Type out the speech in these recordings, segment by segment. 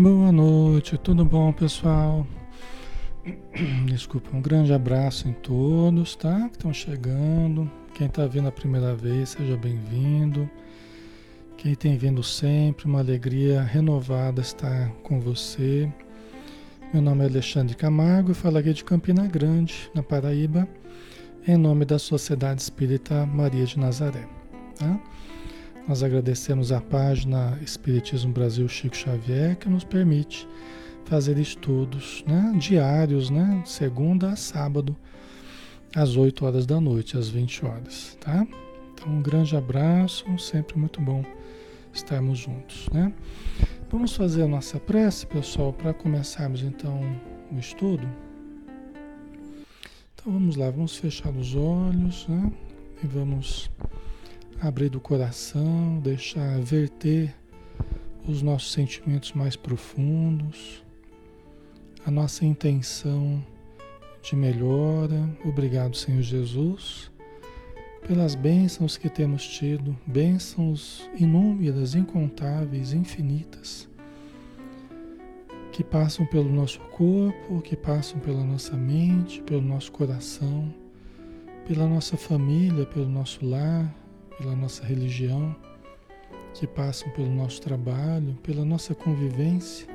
Boa noite, tudo bom, pessoal? Desculpa, um grande abraço em todos, tá? Que estão chegando. Quem está vindo a primeira vez, seja bem-vindo. Quem tem vindo sempre, uma alegria renovada estar com você. Meu nome é Alexandre Camargo e falo aqui de Campina Grande, na Paraíba, em nome da Sociedade Espírita Maria de Nazaré. Tá? Nós agradecemos a página Espiritismo Brasil Chico Xavier que nos permite fazer estudos né, diários, né, segunda a sábado, às 8 horas da noite, às 20 horas. Tá? Então, um grande abraço, sempre muito bom estarmos juntos. Né? Vamos fazer a nossa prece, pessoal, para começarmos então o estudo. Então vamos lá, vamos fechar os olhos né? e vamos abrir do coração, deixar verter os nossos sentimentos mais profundos, a nossa intenção de melhora. Obrigado, Senhor Jesus, pelas bênçãos que temos tido, bênçãos inúmeras, incontáveis, infinitas, que passam pelo nosso corpo, que passam pela nossa mente, pelo nosso coração, pela nossa família, pelo nosso lar, pela nossa religião, que passam pelo nosso trabalho, pela nossa convivência,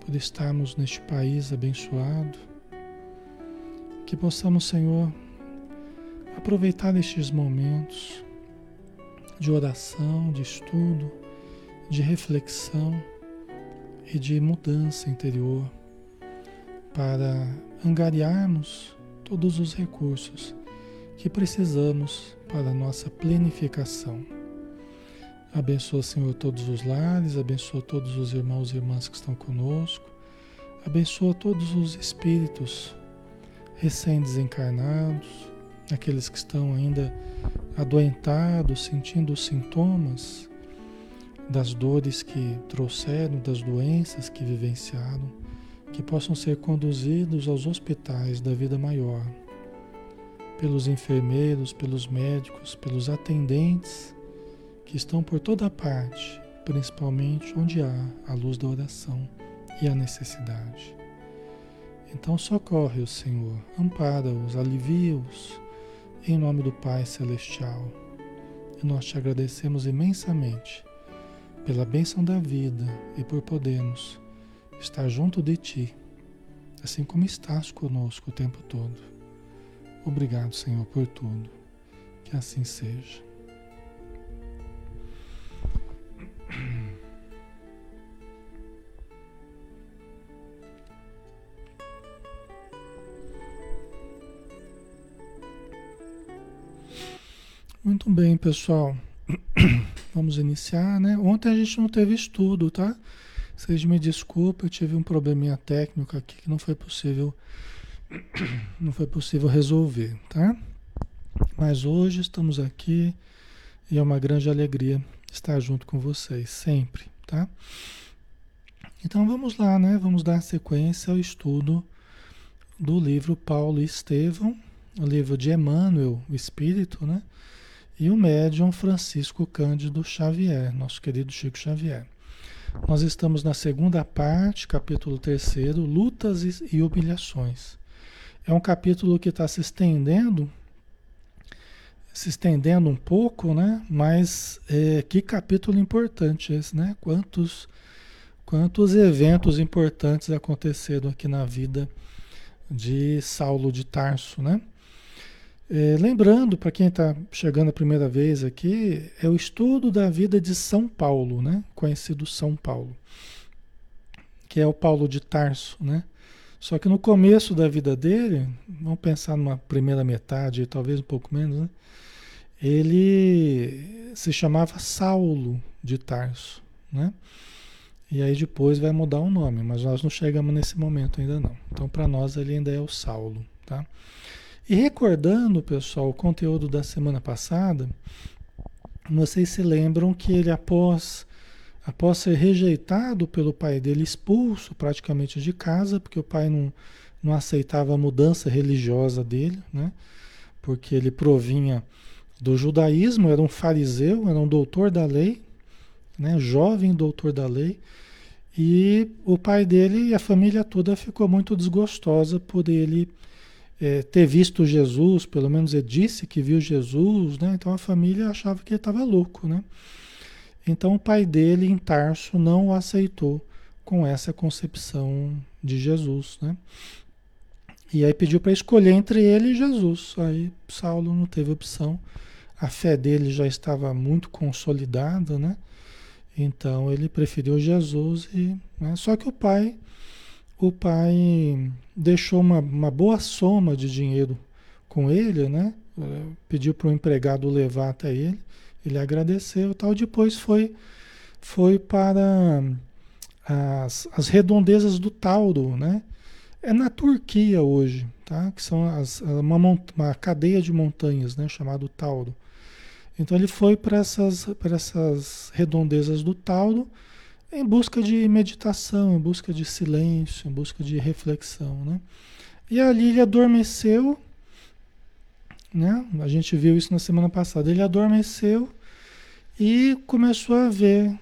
por estarmos neste país abençoado. Que possamos, Senhor, aproveitar estes momentos de oração, de estudo, de reflexão e de mudança interior para angariarmos todos os recursos que precisamos para a nossa plenificação. Abençoa, Senhor, todos os lares, abençoa todos os irmãos e irmãs que estão conosco, abençoa todos os espíritos recém-desencarnados, aqueles que estão ainda adoentados, sentindo os sintomas das dores que trouxeram, das doenças que vivenciaram, que possam ser conduzidos aos hospitais da vida maior pelos enfermeiros, pelos médicos, pelos atendentes que estão por toda parte, principalmente onde há a luz da oração e a necessidade. Então socorre o Senhor, ampara-os, alivia-os, em nome do Pai Celestial. E nós te agradecemos imensamente pela bênção da vida e por podermos estar junto de Ti, assim como estás conosco o tempo todo. Obrigado, Senhor, por tudo. Que assim seja. Muito bem, pessoal. Vamos iniciar, né? Ontem a gente não teve estudo, tá? Vocês me desculpem, eu tive um probleminha técnico aqui que não foi possível não foi possível resolver, tá? Mas hoje estamos aqui e é uma grande alegria estar junto com vocês, sempre, tá? Então vamos lá, né? Vamos dar sequência ao estudo do livro Paulo e Estevão, o livro de Emmanuel, o Espírito, né? E o médium Francisco Cândido Xavier, nosso querido Chico Xavier. Nós estamos na segunda parte, capítulo terceiro, Lutas e Humilhações. É um capítulo que está se estendendo, se estendendo um pouco, né? Mas é, que capítulo importante esse, né? Quantos, quantos eventos importantes aconteceram aqui na vida de Saulo de Tarso, né? É, lembrando, para quem está chegando a primeira vez aqui, é o estudo da vida de São Paulo, né? Conhecido São Paulo, que é o Paulo de Tarso, né? Só que no começo da vida dele, vamos pensar numa primeira metade, talvez um pouco menos, né? ele se chamava Saulo de Tarso, né? E aí depois vai mudar o nome, mas nós não chegamos nesse momento ainda não. Então para nós ele ainda é o Saulo, tá? E recordando, pessoal, o conteúdo da semana passada, vocês se lembram que ele após após ser rejeitado pelo pai dele, expulso praticamente de casa, porque o pai não, não aceitava a mudança religiosa dele, né? porque ele provinha do judaísmo, era um fariseu, era um doutor da lei, né? jovem doutor da lei, E o pai dele e a família toda ficou muito desgostosa por ele é, ter visto Jesus, pelo menos ele disse que viu Jesus, né? Então a família achava que ele estava louco, né? Então o pai dele em Tarso não o aceitou com essa concepção de Jesus, né? E aí pediu para escolher entre ele e Jesus. Aí Saulo não teve opção. A fé dele já estava muito consolidada, né? Então ele preferiu Jesus e, né? só que o pai, o pai deixou uma, uma boa soma de dinheiro com ele, né? É, pediu para o empregado levar até ele. Ele agradeceu, tal. Depois foi foi para as, as redondezas do Tauro, né? É na Turquia hoje, tá? Que são as, uma, uma cadeia de montanhas, né? Chamado Tauro. Então ele foi para essas, para essas redondezas do Tauro em busca de meditação, em busca de silêncio, em busca de reflexão, né? E ali ele adormeceu, né? A gente viu isso na semana passada. Ele adormeceu e começou a ver,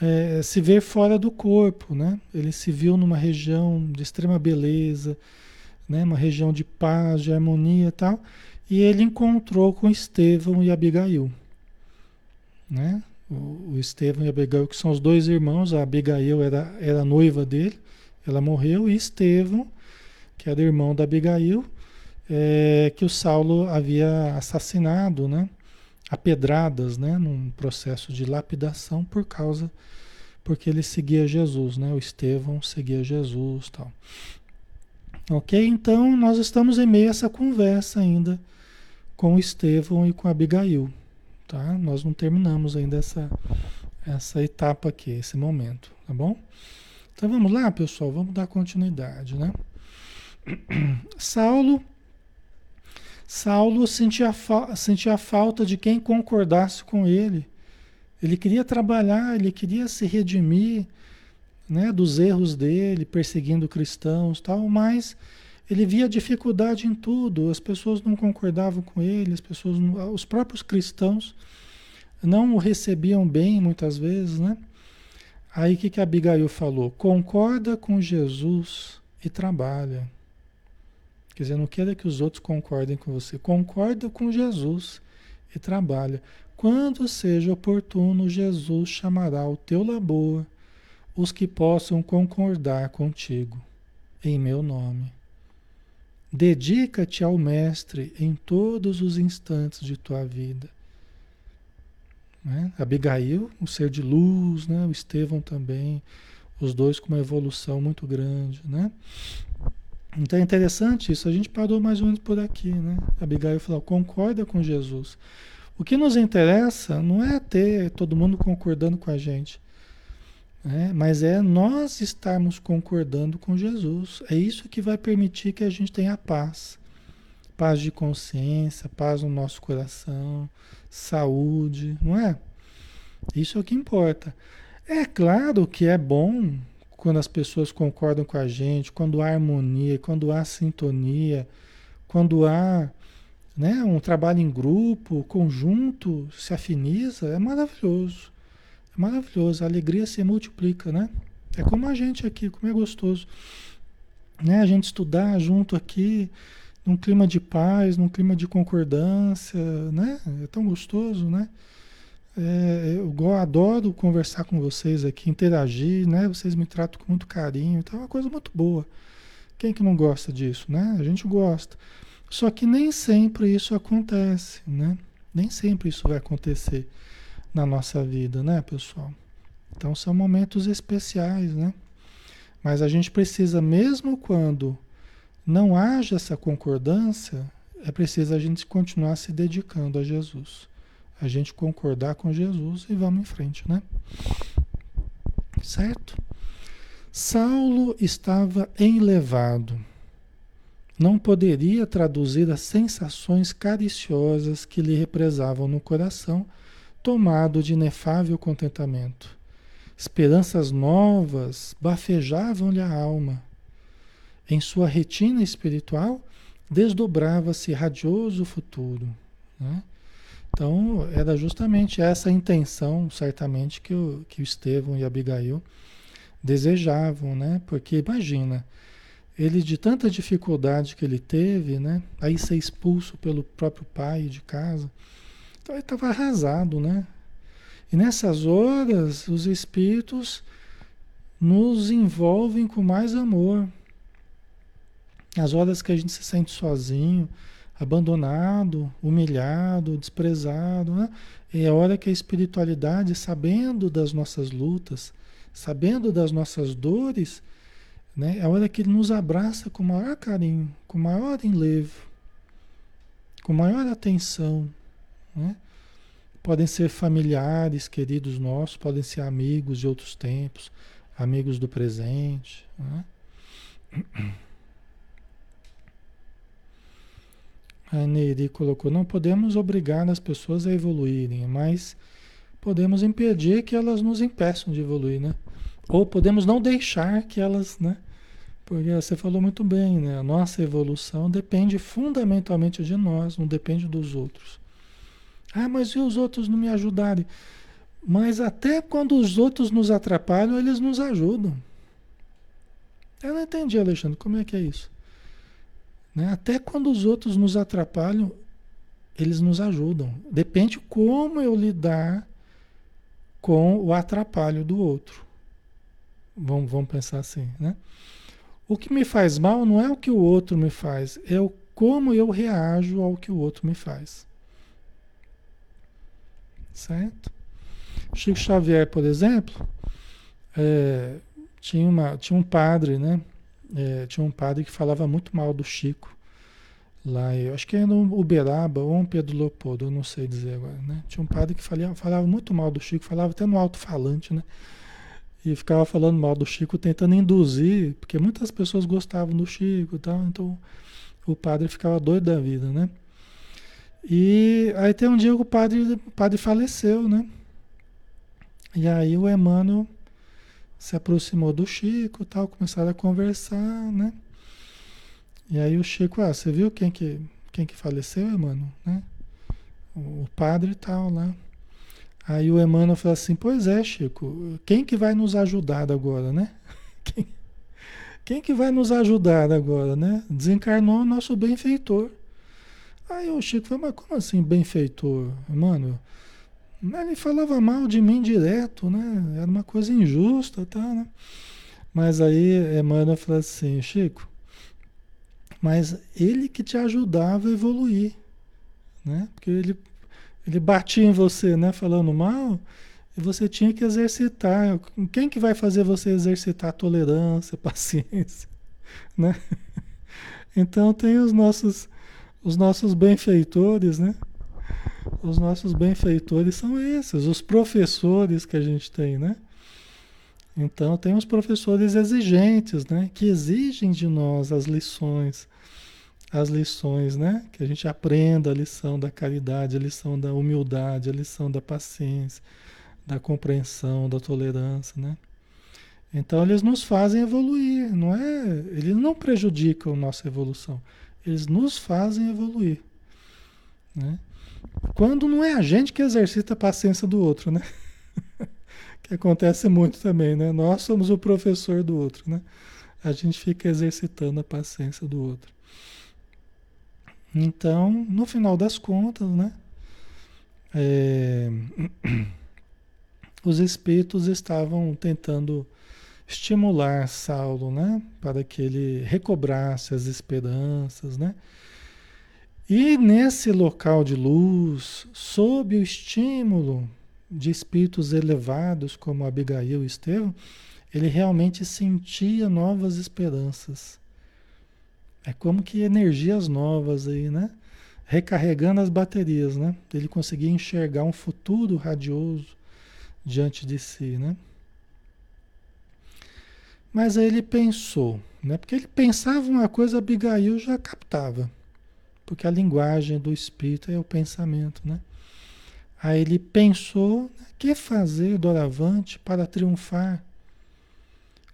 é, se ver fora do corpo, né? Ele se viu numa região de extrema beleza, né? Uma região de paz, de harmonia e tal. E ele encontrou com Estevão e Abigail. Né? O, o Estevão e Abigail, que são os dois irmãos, a Abigail era, era noiva dele, ela morreu, e Estevão, que era irmão da Abigail, é, que o Saulo havia assassinado, né? A pedradas, né? Num processo de lapidação por causa, porque ele seguia Jesus, né? O Estevão seguia Jesus tal. Ok? Então nós estamos em meio a essa conversa ainda com Estevão e com Abigail. Tá? Nós não terminamos ainda essa, essa etapa aqui, esse momento, tá bom? Então vamos lá, pessoal, vamos dar continuidade, né? Saulo Saulo sentia, fa sentia falta de quem concordasse com ele. Ele queria trabalhar, ele queria se redimir né, dos erros dele, perseguindo cristãos tal, mas ele via dificuldade em tudo, as pessoas não concordavam com ele, as pessoas, os próprios cristãos não o recebiam bem muitas vezes, né? Aí o que, que Abigail falou? Concorda com Jesus e trabalha. Quer dizer, não queira que os outros concordem com você. Concorda com Jesus e trabalha. Quando seja oportuno, Jesus chamará ao teu labor os que possam concordar contigo, em meu nome. Dedica-te ao Mestre em todos os instantes de tua vida. Né? Abigail, um ser de luz, né? o Estevão também, os dois com uma evolução muito grande. Né? Então é interessante isso, a gente parou mais ou menos por aqui. Né? Abigail falou: concorda com Jesus. O que nos interessa não é ter todo mundo concordando com a gente. É, mas é nós estarmos concordando com Jesus. É isso que vai permitir que a gente tenha paz. Paz de consciência, paz no nosso coração, saúde, não é? Isso é o que importa. É claro que é bom quando as pessoas concordam com a gente, quando há harmonia, quando há sintonia, quando há né, um trabalho em grupo, conjunto, se afiniza, é maravilhoso. Maravilhoso, a alegria se multiplica, né? É como a gente aqui, como é gostoso. Né? A gente estudar junto aqui, num clima de paz, num clima de concordância, né? É tão gostoso, né? É, eu adoro conversar com vocês aqui, interagir, né? Vocês me tratam com muito carinho, então é uma coisa muito boa. Quem que não gosta disso, né? A gente gosta. Só que nem sempre isso acontece, né? Nem sempre isso vai acontecer na nossa vida, né, pessoal? Então são momentos especiais, né? Mas a gente precisa, mesmo quando não haja essa concordância, é preciso a gente continuar se dedicando a Jesus. A gente concordar com Jesus e vamos em frente, né? Certo? Saulo estava enlevado. Não poderia traduzir as sensações cariciosas que lhe represavam no coração tomado de inefável contentamento. Esperanças novas bafejavam-lhe a alma. Em sua retina espiritual desdobrava-se radioso futuro. Né? Então, era justamente essa intenção, certamente, que o, que o Estevão e Abigail desejavam, né? Porque imagina, ele de tanta dificuldade que ele teve, né? Aí ser expulso pelo próprio pai de casa. Então ele estava arrasado, né? E nessas horas os espíritos nos envolvem com mais amor. As horas que a gente se sente sozinho, abandonado, humilhado, desprezado, né? é a hora que a espiritualidade, sabendo das nossas lutas, sabendo das nossas dores, né? É a hora que ele nos abraça com maior carinho, com maior enlevo, com maior atenção. Né? Podem ser familiares, queridos nossos, podem ser amigos de outros tempos, amigos do presente. Né? A Neiri colocou: não podemos obrigar as pessoas a evoluírem, mas podemos impedir que elas nos impeçam de evoluir, né? Ou podemos não deixar que elas, né? Porque você falou muito bem, né? A nossa evolução depende fundamentalmente de nós, não depende dos outros. Ah, mas e os outros não me ajudarem? Mas até quando os outros nos atrapalham, eles nos ajudam. Eu não entendi, Alexandre, como é que é isso? Né? Até quando os outros nos atrapalham, eles nos ajudam. Depende como eu lidar com o atrapalho do outro. Vamos, vamos pensar assim, né? O que me faz mal não é o que o outro me faz, é o como eu reajo ao que o outro me faz. Certo? Chico Xavier, por exemplo, é, tinha, uma, tinha um padre, né? É, tinha um padre que falava muito mal do Chico. Lá, eu acho que era no Uberaba ou um Pedro Leopoldo, eu não sei dizer agora, né? Tinha um padre que falava, falava muito mal do Chico, falava até no alto-falante, né? E ficava falando mal do Chico, tentando induzir, porque muitas pessoas gostavam do Chico e tal, então o padre ficava doido da vida, né? E aí tem um dia que o padre, o padre faleceu, né? E aí o Emmanuel se aproximou do Chico tal, começaram a conversar, né? E aí o Chico, ah, você viu quem que, quem que faleceu, Emmanuel? Né? O, padre tal lá. Aí o Emmanuel falou assim, pois é, Chico, quem que vai nos ajudar agora, né? Quem, quem que vai nos ajudar agora, né? Desencarnou o nosso benfeitor. Aí o Chico falou, mas como assim benfeitor, Emmanuel? Ele falava mal de mim direto, né? Era uma coisa injusta, tá, né? Mas aí Emmanuel falou assim, Chico, mas ele que te ajudava a evoluir, né? Porque ele, ele batia em você, né? Falando mal, e você tinha que exercitar. Quem que vai fazer você exercitar tolerância, paciência, né? Então tem os nossos, os nossos benfeitores, né? Os nossos benfeitores são esses, os professores que a gente tem, né? Então tem os professores exigentes, né? Que exigem de nós as lições, as lições, né? Que a gente aprenda a lição da caridade, a lição da humildade, a lição da paciência, da compreensão, da tolerância, né? Então eles nos fazem evoluir, não é? Eles não prejudicam nossa evolução, eles nos fazem evoluir, né? Quando não é a gente que exercita a paciência do outro, né? que acontece muito também, né? Nós somos o professor do outro, né? A gente fica exercitando a paciência do outro. Então, no final das contas, né? É, os espíritos estavam tentando estimular Saulo, né? Para que ele recobrasse as esperanças, né? E nesse local de luz, sob o estímulo de espíritos elevados como Abigail e Estevão, ele realmente sentia novas esperanças. É como que energias novas aí, né? Recarregando as baterias, né? Ele conseguia enxergar um futuro radioso diante de si, né? Mas aí ele pensou, né? Porque ele pensava uma coisa, Abigail já captava. Porque a linguagem do espírito é o pensamento, né? Aí ele pensou, né, que fazer doravante para triunfar?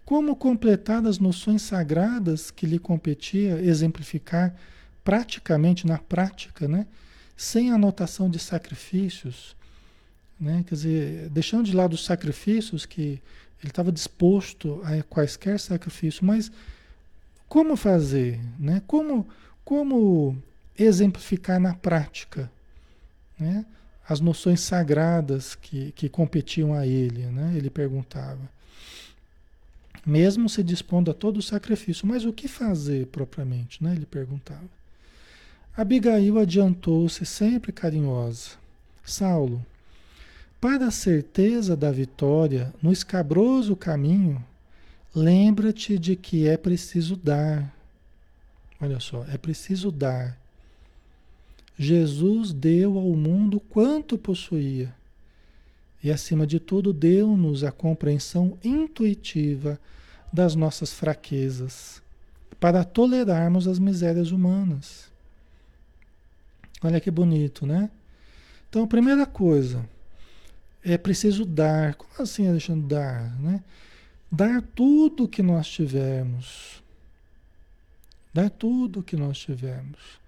Como completar as noções sagradas que lhe competia exemplificar praticamente na prática, né? Sem anotação de sacrifícios, né? Quer dizer, deixando de lado os sacrifícios que Ele estava disposto a quaisquer sacrifício, mas como fazer? Né? Como, como exemplificar na prática né? as noções sagradas que, que competiam a ele? Né? Ele perguntava. Mesmo se dispondo a todo o sacrifício, mas o que fazer propriamente? Né? Ele perguntava. Abigail adiantou-se sempre carinhosa. Saulo, para a certeza da vitória no escabroso caminho, lembra-te de que é preciso dar. Olha só, é preciso dar. Jesus deu ao mundo quanto possuía. E, acima de tudo, deu-nos a compreensão intuitiva das nossas fraquezas, para tolerarmos as misérias humanas. Olha que bonito, né? Então, a primeira coisa, é preciso dar. Como assim, Alexandre, dar? Né? Dar tudo que nós tivermos. Dar tudo que nós tivermos.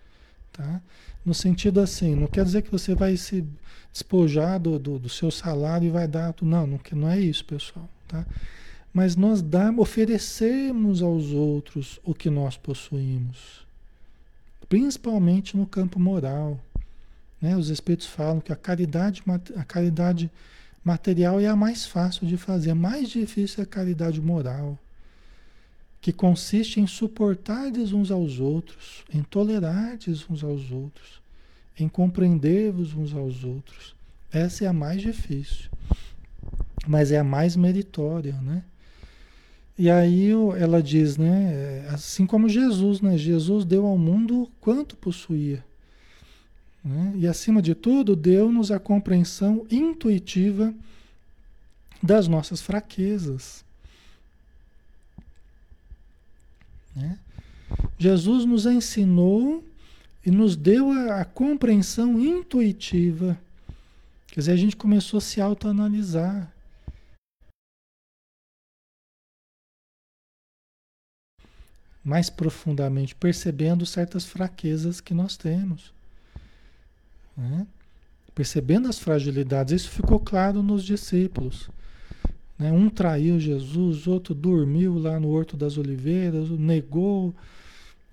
Tá? No sentido assim, não quer dizer que você vai se despojar do, do, do seu salário e vai dar. Não, não, não é isso, pessoal. Tá? Mas nós damos, oferecemos aos outros o que nós possuímos. Principalmente no campo moral. Né? Os Espíritos falam que a caridade, a caridade material é a mais fácil de fazer, a mais difícil é a caridade moral, que consiste em suportar-lhes uns aos outros, em tolerar-lhes uns aos outros, em compreender-vos uns aos outros. Essa é a mais difícil, mas é a mais meritória, né? E aí ela diz, né? É, assim como Jesus, né? Jesus deu ao mundo quanto possuía. Né? E, acima de tudo, deu-nos a compreensão intuitiva das nossas fraquezas. Né? Jesus nos ensinou e nos deu a, a, compreensão intuitiva. Quer dizer, a gente começou a se autoanalisar. Mais profundamente, percebendo certas fraquezas que nós temos. Né? Percebendo as fragilidades, isso ficou claro nos discípulos. Né? Um traiu Jesus, outro dormiu lá no Horto das Oliveiras, negou.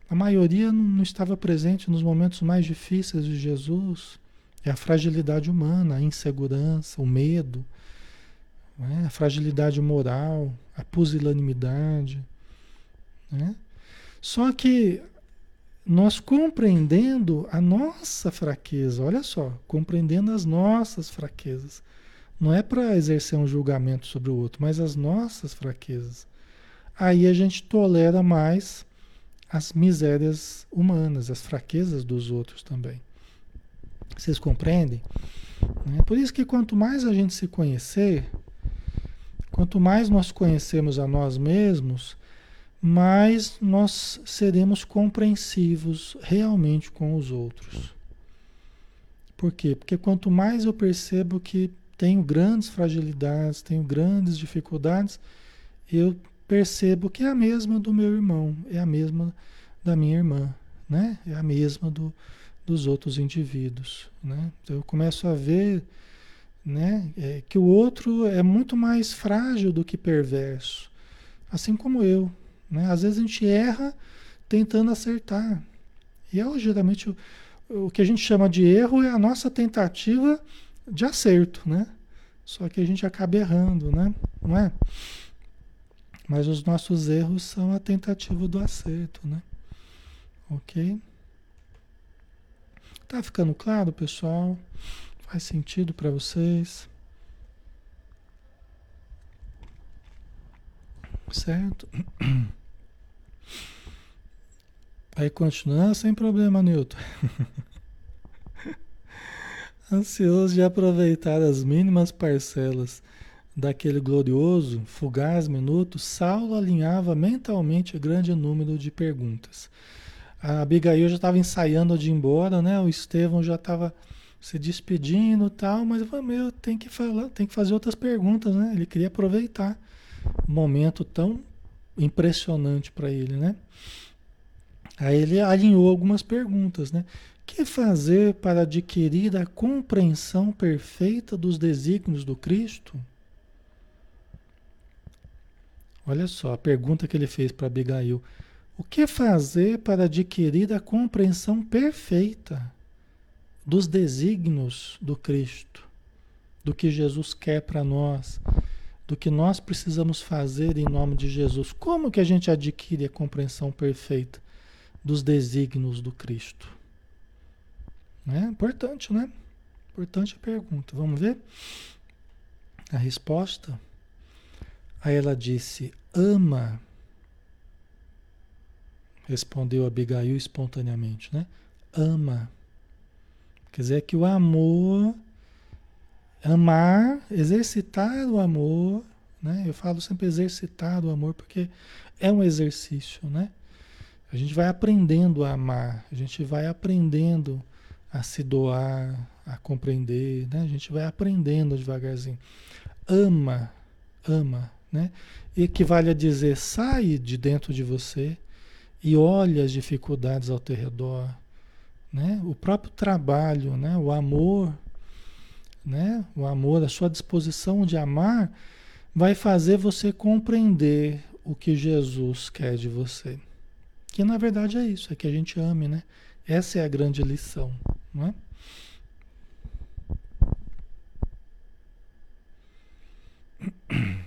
A maioria não estava presente nos momentos mais difíceis de Jesus. É a fragilidade humana, a insegurança, o medo, né? a fragilidade moral, a pusilanimidade. Né? Só que nós compreendendo a nossa fraqueza, olha só, compreendendo as nossas fraquezas. Não é para exercer um julgamento sobre o outro, mas as nossas fraquezas. Aí a gente tolera mais as misérias humanas, as fraquezas dos outros também. Vocês compreendem? É por isso que quanto mais a gente se conhecer, quanto mais nós conhecemos a nós mesmos, mais nós seremos compreensivos realmente com os outros. Por quê? Porque quanto mais eu percebo que tenho grandes fragilidades, tenho grandes dificuldades, eu percebo que é a mesma do meu irmão, é a mesma da minha irmã, né? É a mesma do, dos outros indivíduos, né? Então eu começo a ver, né, é, que o outro é muito mais frágil do que perverso, assim como eu, né? Às vezes a gente erra tentando acertar. E é geralmente o, o que a gente chama de erro é a nossa tentativa de acerto, né? Só que a gente acaba errando, né? Não é? Mas os nossos erros são a tentativa do acerto, né? Ok? Tá ficando claro, pessoal? Faz sentido para vocês? Certo? Aí continua, sem problema, Newton. Ansioso de aproveitar as mínimas parcelas daquele glorioso, fugaz minuto, Saulo alinhava mentalmente grande número de perguntas. A Abigail já estava ensaiando de ir embora, né? O Estevão já estava se despedindo tal, mas meu, tem que falar, tem que fazer outras perguntas, né? Ele queria aproveitar um momento tão impressionante para ele, né? Aí ele alinhou algumas perguntas, né? Que fazer para adquirir a compreensão perfeita dos desígnios do Cristo? Olha só a pergunta que ele fez para Abigail. O que fazer para adquirir a compreensão perfeita dos desígnios do Cristo, do que Jesus quer para nós, do que nós precisamos fazer em nome de Jesus? Como que a gente adquire a compreensão perfeita dos desígnios do Cristo? É importante, né? Importante a pergunta. Vamos ver a resposta? Aí ela disse: ama Respondeu Abigail espontaneamente, né? Ama. Quer dizer que o amor, amar, exercitar o amor, né? Eu falo sempre exercitar o amor porque é um exercício, né? A gente vai aprendendo a amar, a gente vai aprendendo a se doar, a compreender, né? A gente vai aprendendo devagarzinho. Ama, ama, né? Equivale a dizer, sai de dentro de você, e olha as dificuldades ao teu redor, né? O próprio trabalho, né? O amor, né? O amor, a sua disposição de amar vai fazer você compreender o que Jesus quer de você. Que na verdade é isso, é que a gente ame, né? Essa é a grande lição, não é?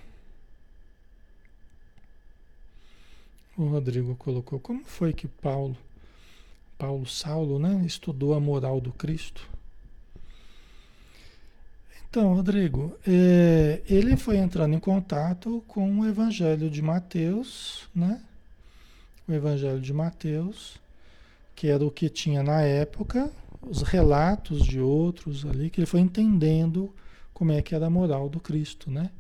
O Rodrigo colocou, como foi que Paulo, Paulo Saulo, né, estudou a moral do Cristo? Então, Rodrigo, é, ele foi entrando em contato com o Evangelho de Mateus, né? O Evangelho de Mateus, que era o que tinha na época, os relatos de outros ali, que ele foi entendendo como é que era a moral do Cristo, né?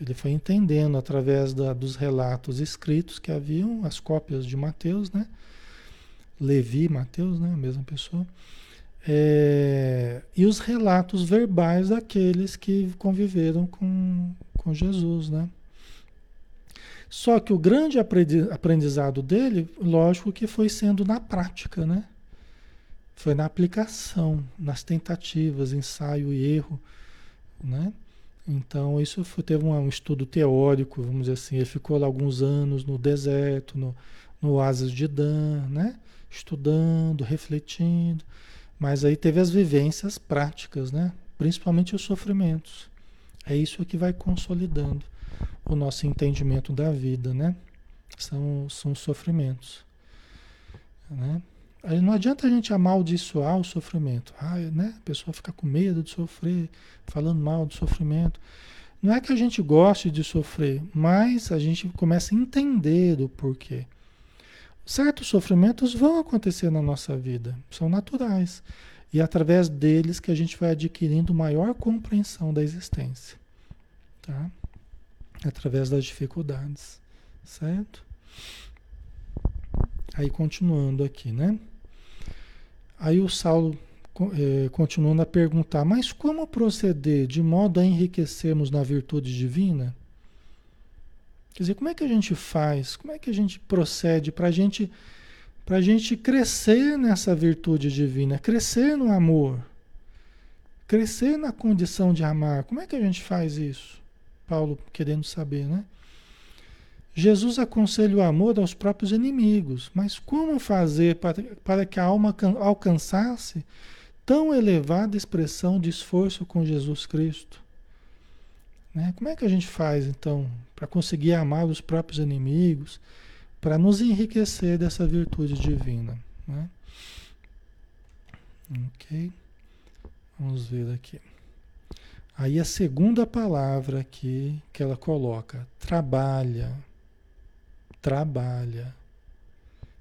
Ele foi entendendo através da, dos relatos escritos que haviam, as cópias de Mateus, né? Levi Mateus, né? A mesma pessoa. É, e os relatos verbais daqueles que conviveram com, com Jesus, né? Só que o grande aprendizado dele, lógico que foi sendo na prática, né? Foi na aplicação, nas tentativas, ensaio e erro, né? Então, isso foi, teve um, um, estudo teórico, vamos dizer assim. Ele ficou lá alguns anos no deserto, no, no oásis de Dan, né? Estudando, refletindo. Mas aí teve as vivências práticas, né? Principalmente os sofrimentos. É isso que vai consolidando o nosso entendimento da vida, né? São, são os sofrimentos, né? Não adianta a gente amaldiçoar o sofrimento. Ah, né? A pessoa fica com medo de sofrer, falando mal do sofrimento. Não é que a gente goste de sofrer, mas a gente começa a entender o porquê. Certos sofrimentos vão acontecer na nossa vida, são naturais. E é através deles que a gente vai adquirindo maior compreensão da existência. Tá? Através das dificuldades. Certo? Aí continuando aqui, né? Aí o Saulo é, continuando a perguntar, mas como proceder de modo a enriquecermos na virtude divina? Quer dizer, como é que a gente faz? Como é que a gente procede para gente, a gente crescer nessa virtude divina, crescer no amor, crescer na condição de amar? Como é que a gente faz isso? Paulo querendo saber, né? Jesus aconselha o amor aos próprios inimigos, mas como fazer para, para que a alma alcançasse tão elevada expressão de esforço com Jesus Cristo? Né? Como é que a gente faz então para conseguir amar os próprios inimigos, para nos enriquecer dessa virtude divina? Né? Ok, vamos ver aqui. Aí a segunda palavra aqui que ela coloca, trabalha trabalha.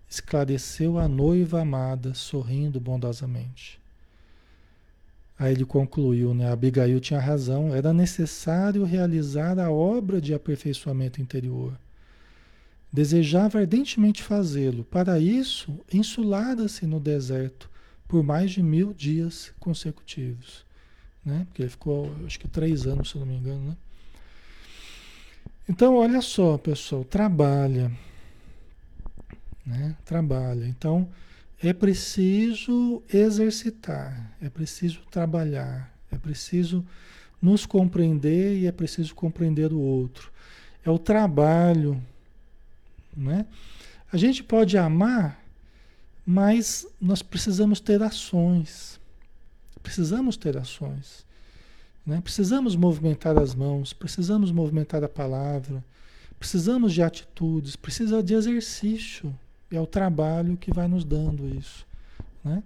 Esclareceu a noiva amada, sorrindo bondosamente. Aí ele concluiu, né? Abigail tinha razão, era necessário realizar a obra de aperfeiçoamento interior. Desejava ardentemente fazê-lo. Para isso, insulada-se no deserto por mais de mil dias consecutivos. Né? Porque ele ficou, acho que três anos, se não me engano, né? Então, olha só, pessoal, trabalha. Né? Trabalha. Então, é preciso exercitar, é preciso trabalhar, é preciso nos compreender e é preciso compreender o outro. é o trabalho, né? A gente pode amar, mas nós precisamos ter ações. Precisamos ter ações. Né? Precisamos movimentar as mãos, precisamos movimentar a palavra, precisamos de atitudes, precisa de exercício. É o trabalho que vai nos dando isso. Né?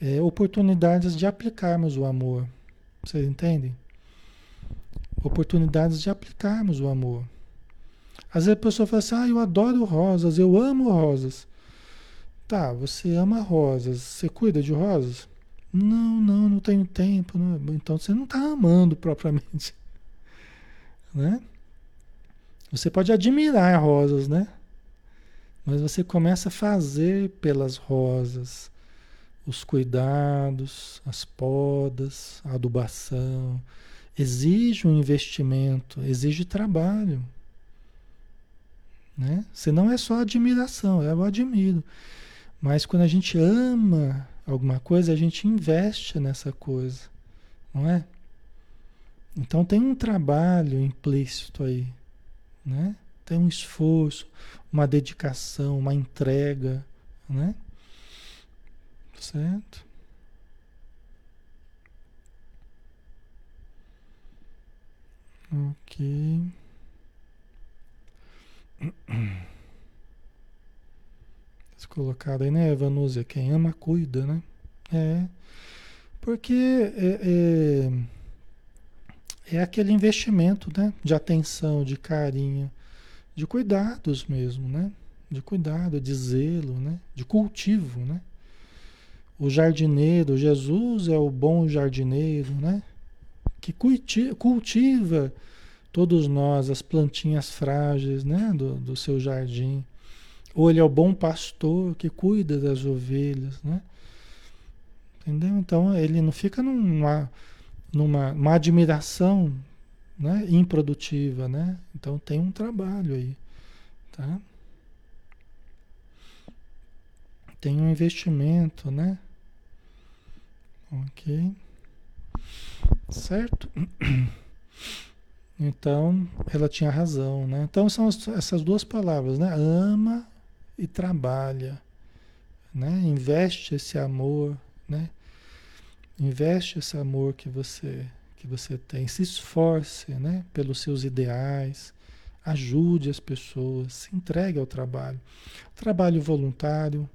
É, oportunidades de aplicarmos o amor. Vocês entendem? Oportunidades de aplicarmos o amor. Às vezes a pessoa fala assim, ah, eu adoro rosas, eu amo rosas. Tá, você ama rosas, você cuida de rosas? Não, não, não tenho tempo. Não. Então você não está amando propriamente. Né? Você pode admirar rosas, né? Mas você começa a fazer pelas rosas os cuidados, as podas, a adubação. Exige um investimento, exige trabalho. Né? Se não é só admiração, eu admiro. Mas quando a gente ama alguma coisa, a gente investe nessa coisa, não é? Então tem um trabalho implícito aí, né? Tem um esforço, uma dedicação, uma entrega, né? Certo? Ok. Eles colocaram aí, né, Evanúzia? Quem ama, cuida, né? É. Porque é, é, é, aquele investimento, né? De atenção, de carinho, de cuidados mesmo, né? De cuidado, de zelo, né? De cultivo, né? O jardineiro, Jesus é o bom jardineiro, né? Que cultiva todos nós as plantinhas frágeis, né? Do, do seu jardim. Ou ele é o bom pastor que cuida das ovelhas, né? Entendeu? Então ele não fica numa, numa uma admiração né? improdutiva, né? Então tem um trabalho aí, tá? Tem um investimento, né? Ok. Certo? Então, ela tinha razão, né? Então, são essas duas palavras, né? Ama e trabalha, né? Investe esse amor, né? Investe esse amor que você que você tem, se esforce, né? Pelos seus ideais, ajude as pessoas, se entregue ao trabalho, trabalho voluntário,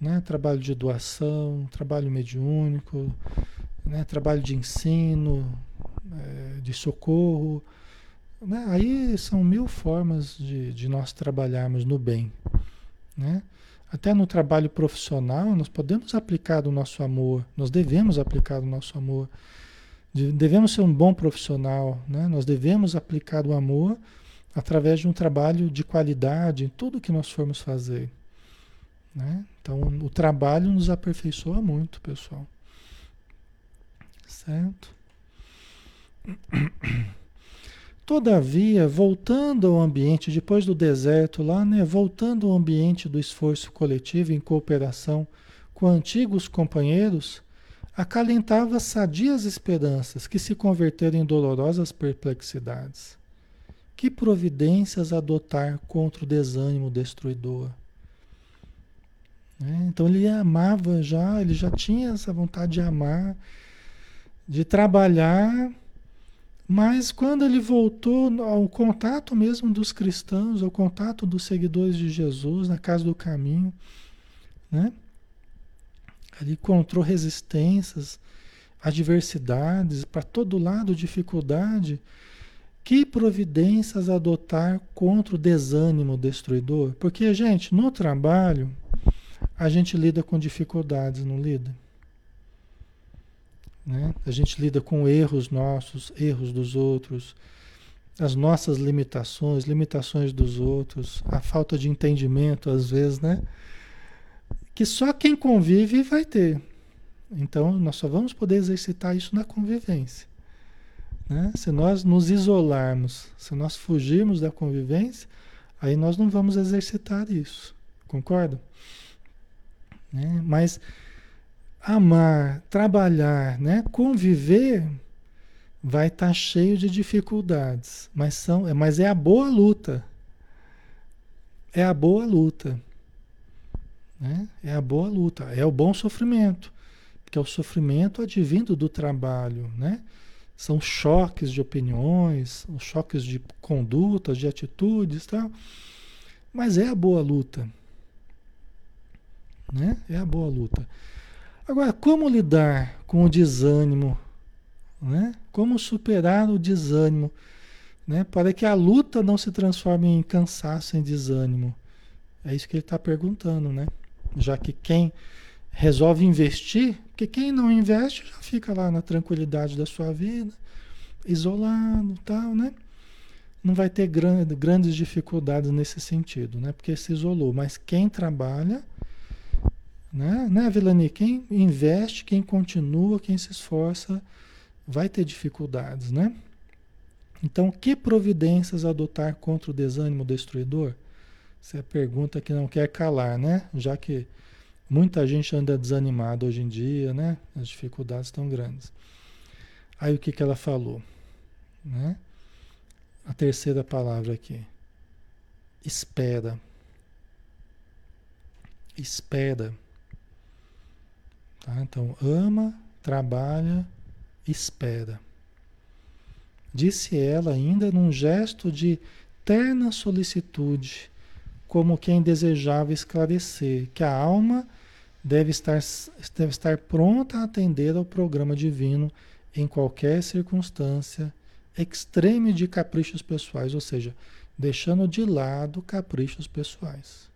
né? Trabalho de doação, trabalho mediúnico, né? Trabalho de ensino, é, de socorro, né? Aí são mil formas de, de nós trabalharmos no bem, né? Até no trabalho profissional, nós podemos aplicar o nosso amor, nós devemos aplicar o nosso amor. Devemos ser um bom profissional, né? nós devemos aplicar o amor através de um trabalho de qualidade em tudo que nós formos fazer. Né? Então, o trabalho nos aperfeiçoa muito, pessoal. Certo? Todavia, voltando ao ambiente, depois do deserto lá, né, voltando ao ambiente do esforço coletivo em cooperação com antigos companheiros, acalentava sadias esperanças que se converteram em dolorosas perplexidades. Que providências adotar contra o desânimo destruidor? Né? Então ele amava já, ele já tinha essa vontade de amar, de trabalhar mas quando ele voltou ao contato mesmo dos cristãos, ao contato dos seguidores de Jesus na casa do caminho, né? Ele encontrou resistências, adversidades, para todo lado dificuldade. Que providências adotar contra o desânimo destruidor? Porque, gente, no trabalho, a gente lida com dificuldades, não lida? Né? A gente lida com erros nossos, erros dos outros, as nossas limitações, limitações dos outros, a falta de entendimento às vezes, né? Que só quem convive vai ter. Então, nós só vamos poder exercitar isso na convivência. Né? Se nós nos isolarmos, se nós fugirmos da convivência, aí nós não vamos exercitar isso. Concorda? Né? Mas amar, trabalhar, né? conviver, vai estar tá cheio de dificuldades, mas, são, mas é a boa luta. É a boa luta. Né? É a boa luta, é o bom sofrimento, porque é o sofrimento advindo do trabalho, né? São choques de opiniões, choques de condutas, de atitudes, tal. Mas é a boa luta, né? É a boa luta. Agora, como lidar com o desânimo, né? Como superar o desânimo, né? Para que a luta não se transforme em cansaço, em desânimo. É isso que ele está perguntando, né? Já que quem resolve investir, porque quem não investe já fica lá na tranquilidade da sua vida, isolado, tal, né? Não vai ter grande, grandes dificuldades nesse sentido, né? Porque se isolou. Mas quem trabalha, né, né, Vilani? Quem investe, quem continua, quem se esforça, vai ter dificuldades, né? Então, que providências adotar contra o desânimo destruidor? Essa é a pergunta que não quer calar, né? Já que muita gente anda desanimada hoje em dia, né? As dificuldades estão grandes. Aí o que, que ela falou? Né? A terceira palavra aqui. Espera. Espera. Tá? Então, ama, trabalha, espera. Disse ela ainda num gesto de terna solicitude, como quem desejava esclarecer que a alma deve estar, deve estar pronta a atender ao programa divino em qualquer circunstância extreme de caprichos pessoais, ou seja, deixando de lado caprichos pessoais.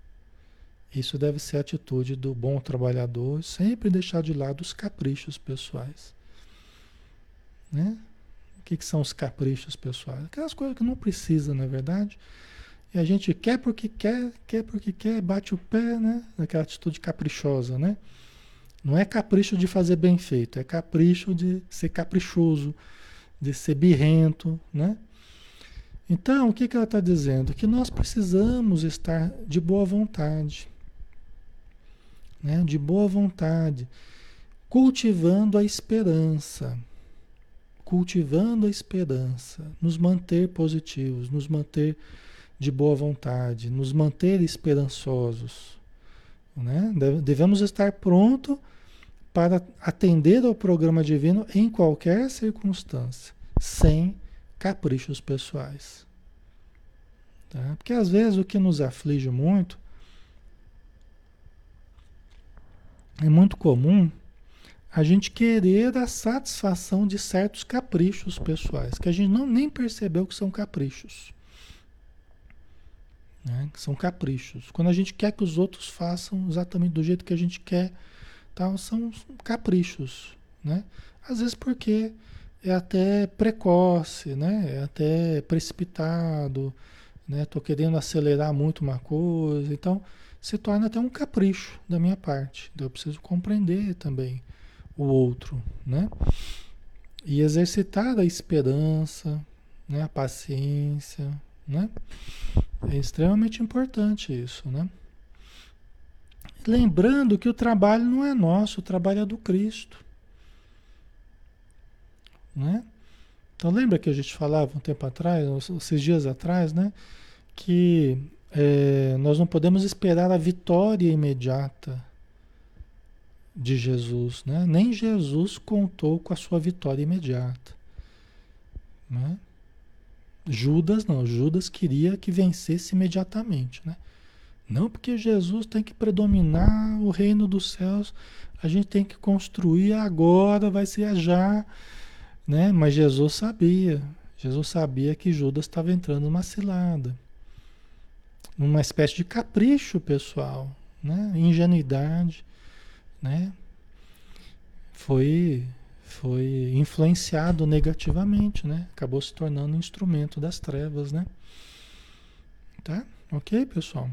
Isso deve ser a atitude do bom trabalhador, sempre deixar de lado os caprichos pessoais. Né? O que, que são os caprichos pessoais? Aquelas coisas que não precisa, na é verdade. E a gente quer porque quer, quer porque quer, bate o pé, né? Aquela atitude caprichosa, né? Não é capricho de fazer bem feito, é capricho de ser caprichoso, de ser birrento, né? Então, o que, que ela está dizendo? Que nós precisamos estar de boa vontade né, de boa vontade, cultivando a esperança, cultivando a esperança, nos manter positivos, nos manter de boa vontade, nos manter esperançosos. Né? Devemos estar prontos para atender ao programa divino em qualquer circunstância, sem caprichos pessoais. Tá? Porque às vezes o que nos aflige muito é muito comum a gente querer a satisfação de certos caprichos pessoais, que a gente não nem percebeu que são caprichos. Né? Que são caprichos. Quando a gente quer que os outros façam exatamente do jeito que a gente quer, tal, são caprichos. Né? Às vezes porque é até precoce, né? é até precipitado, estou né? querendo acelerar muito uma coisa. Então, se torna até um capricho da minha parte. Então eu preciso compreender também o outro, né? E exercitar a esperança, né? a paciência, né? É extremamente importante isso, né? Lembrando que o trabalho não é nosso, o trabalho é do Cristo. Né? Então lembra que a gente falava um tempo atrás, esses dias atrás, né? Que é, nós não podemos esperar a vitória imediata de Jesus, né? Nem Jesus contou com a sua vitória imediata, né? Judas não, Judas queria que vencesse imediatamente, né? Não porque Jesus tem que predominar o reino dos céus, a gente tem que construir agora, vai ser já, né? Mas Jesus sabia, Jesus sabia que Judas estava entrando numa cilada numa espécie de capricho pessoal, né? ingenuidade, né? foi, foi influenciado negativamente, né? acabou se tornando um instrumento das trevas. Né? Tá? Ok, pessoal?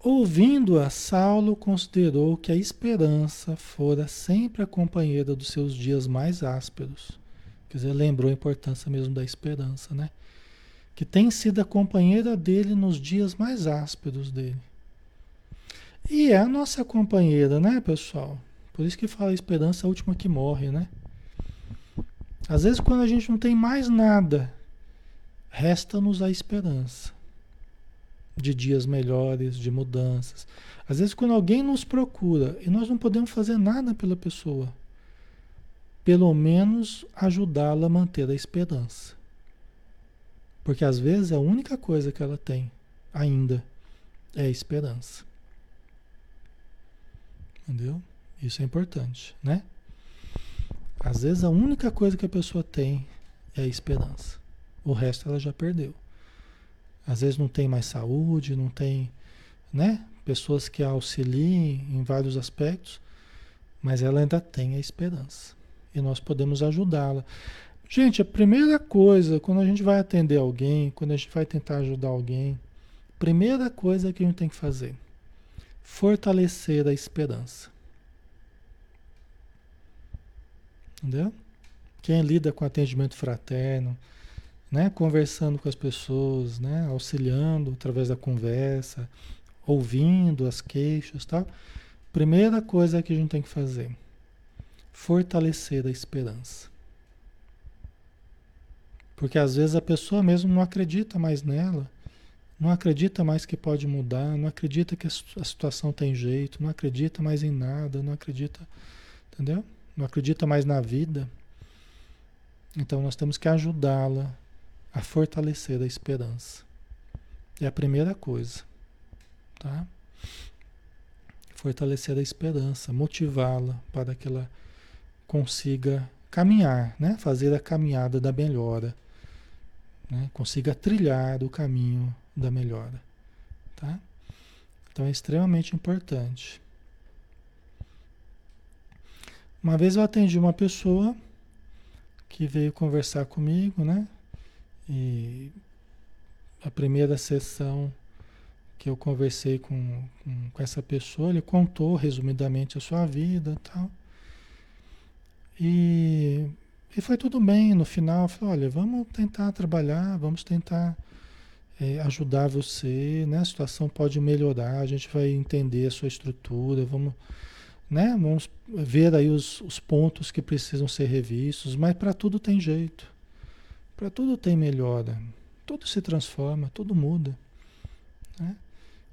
Ouvindo-a, Saulo considerou que a esperança fora sempre a companheira dos seus dias mais ásperos. Quer dizer, lembrou a importância mesmo da esperança, né? Que tem sido a companheira dele nos dias mais ásperos dele. E é a nossa companheira, né, pessoal? Por isso que fala a esperança é a última que morre, né? Às vezes, quando a gente não tem mais nada, resta-nos a esperança de dias melhores, de mudanças. Às vezes, quando alguém nos procura e nós não podemos fazer nada pela pessoa, pelo menos ajudá-la a manter a esperança. Porque às vezes a única coisa que ela tem ainda é a esperança. Entendeu? Isso é importante, né? Às vezes a única coisa que a pessoa tem é a esperança. O resto ela já perdeu. Às vezes não tem mais saúde, não tem, né? Pessoas que a auxiliem em vários aspectos, mas ela ainda tem a esperança. E nós podemos ajudá-la. Gente, a primeira coisa, quando a gente vai atender alguém, quando a gente vai tentar ajudar alguém, primeira coisa que a gente tem que fazer, fortalecer a esperança. Entendeu? Quem lida com atendimento fraterno, né, conversando com as pessoas, né, auxiliando através da conversa, ouvindo as queixas, tal. Primeira coisa que a gente tem que fazer, fortalecer a esperança. Porque às vezes a pessoa mesmo não acredita mais nela, não acredita mais que pode mudar, não acredita que a situação tem jeito, não acredita mais em nada, não acredita, entendeu? Não acredita mais na vida. Então nós temos que ajudá-la a fortalecer a esperança. É a primeira coisa, tá? Fortalecer a esperança, motivá-la para que ela consiga caminhar, né? Fazer a caminhada da melhora, né? Consiga trilhar o caminho da melhora, tá? Então é extremamente importante. Uma vez eu atendi uma pessoa que veio conversar comigo, né? E a primeira sessão que eu conversei com, com, com, essa pessoa, ele contou resumidamente a sua vida e tal. E, e foi tudo bem. No final, eu falei, olha, vamos tentar trabalhar, vamos tentar é, ajudar você, né? A situação pode melhorar, a gente vai entender a sua estrutura, vamos, né? Vamos ver aí os, os pontos que precisam ser revistos, mas para tudo tem jeito. Para tudo tem melhora. Tudo se transforma, tudo muda. Né?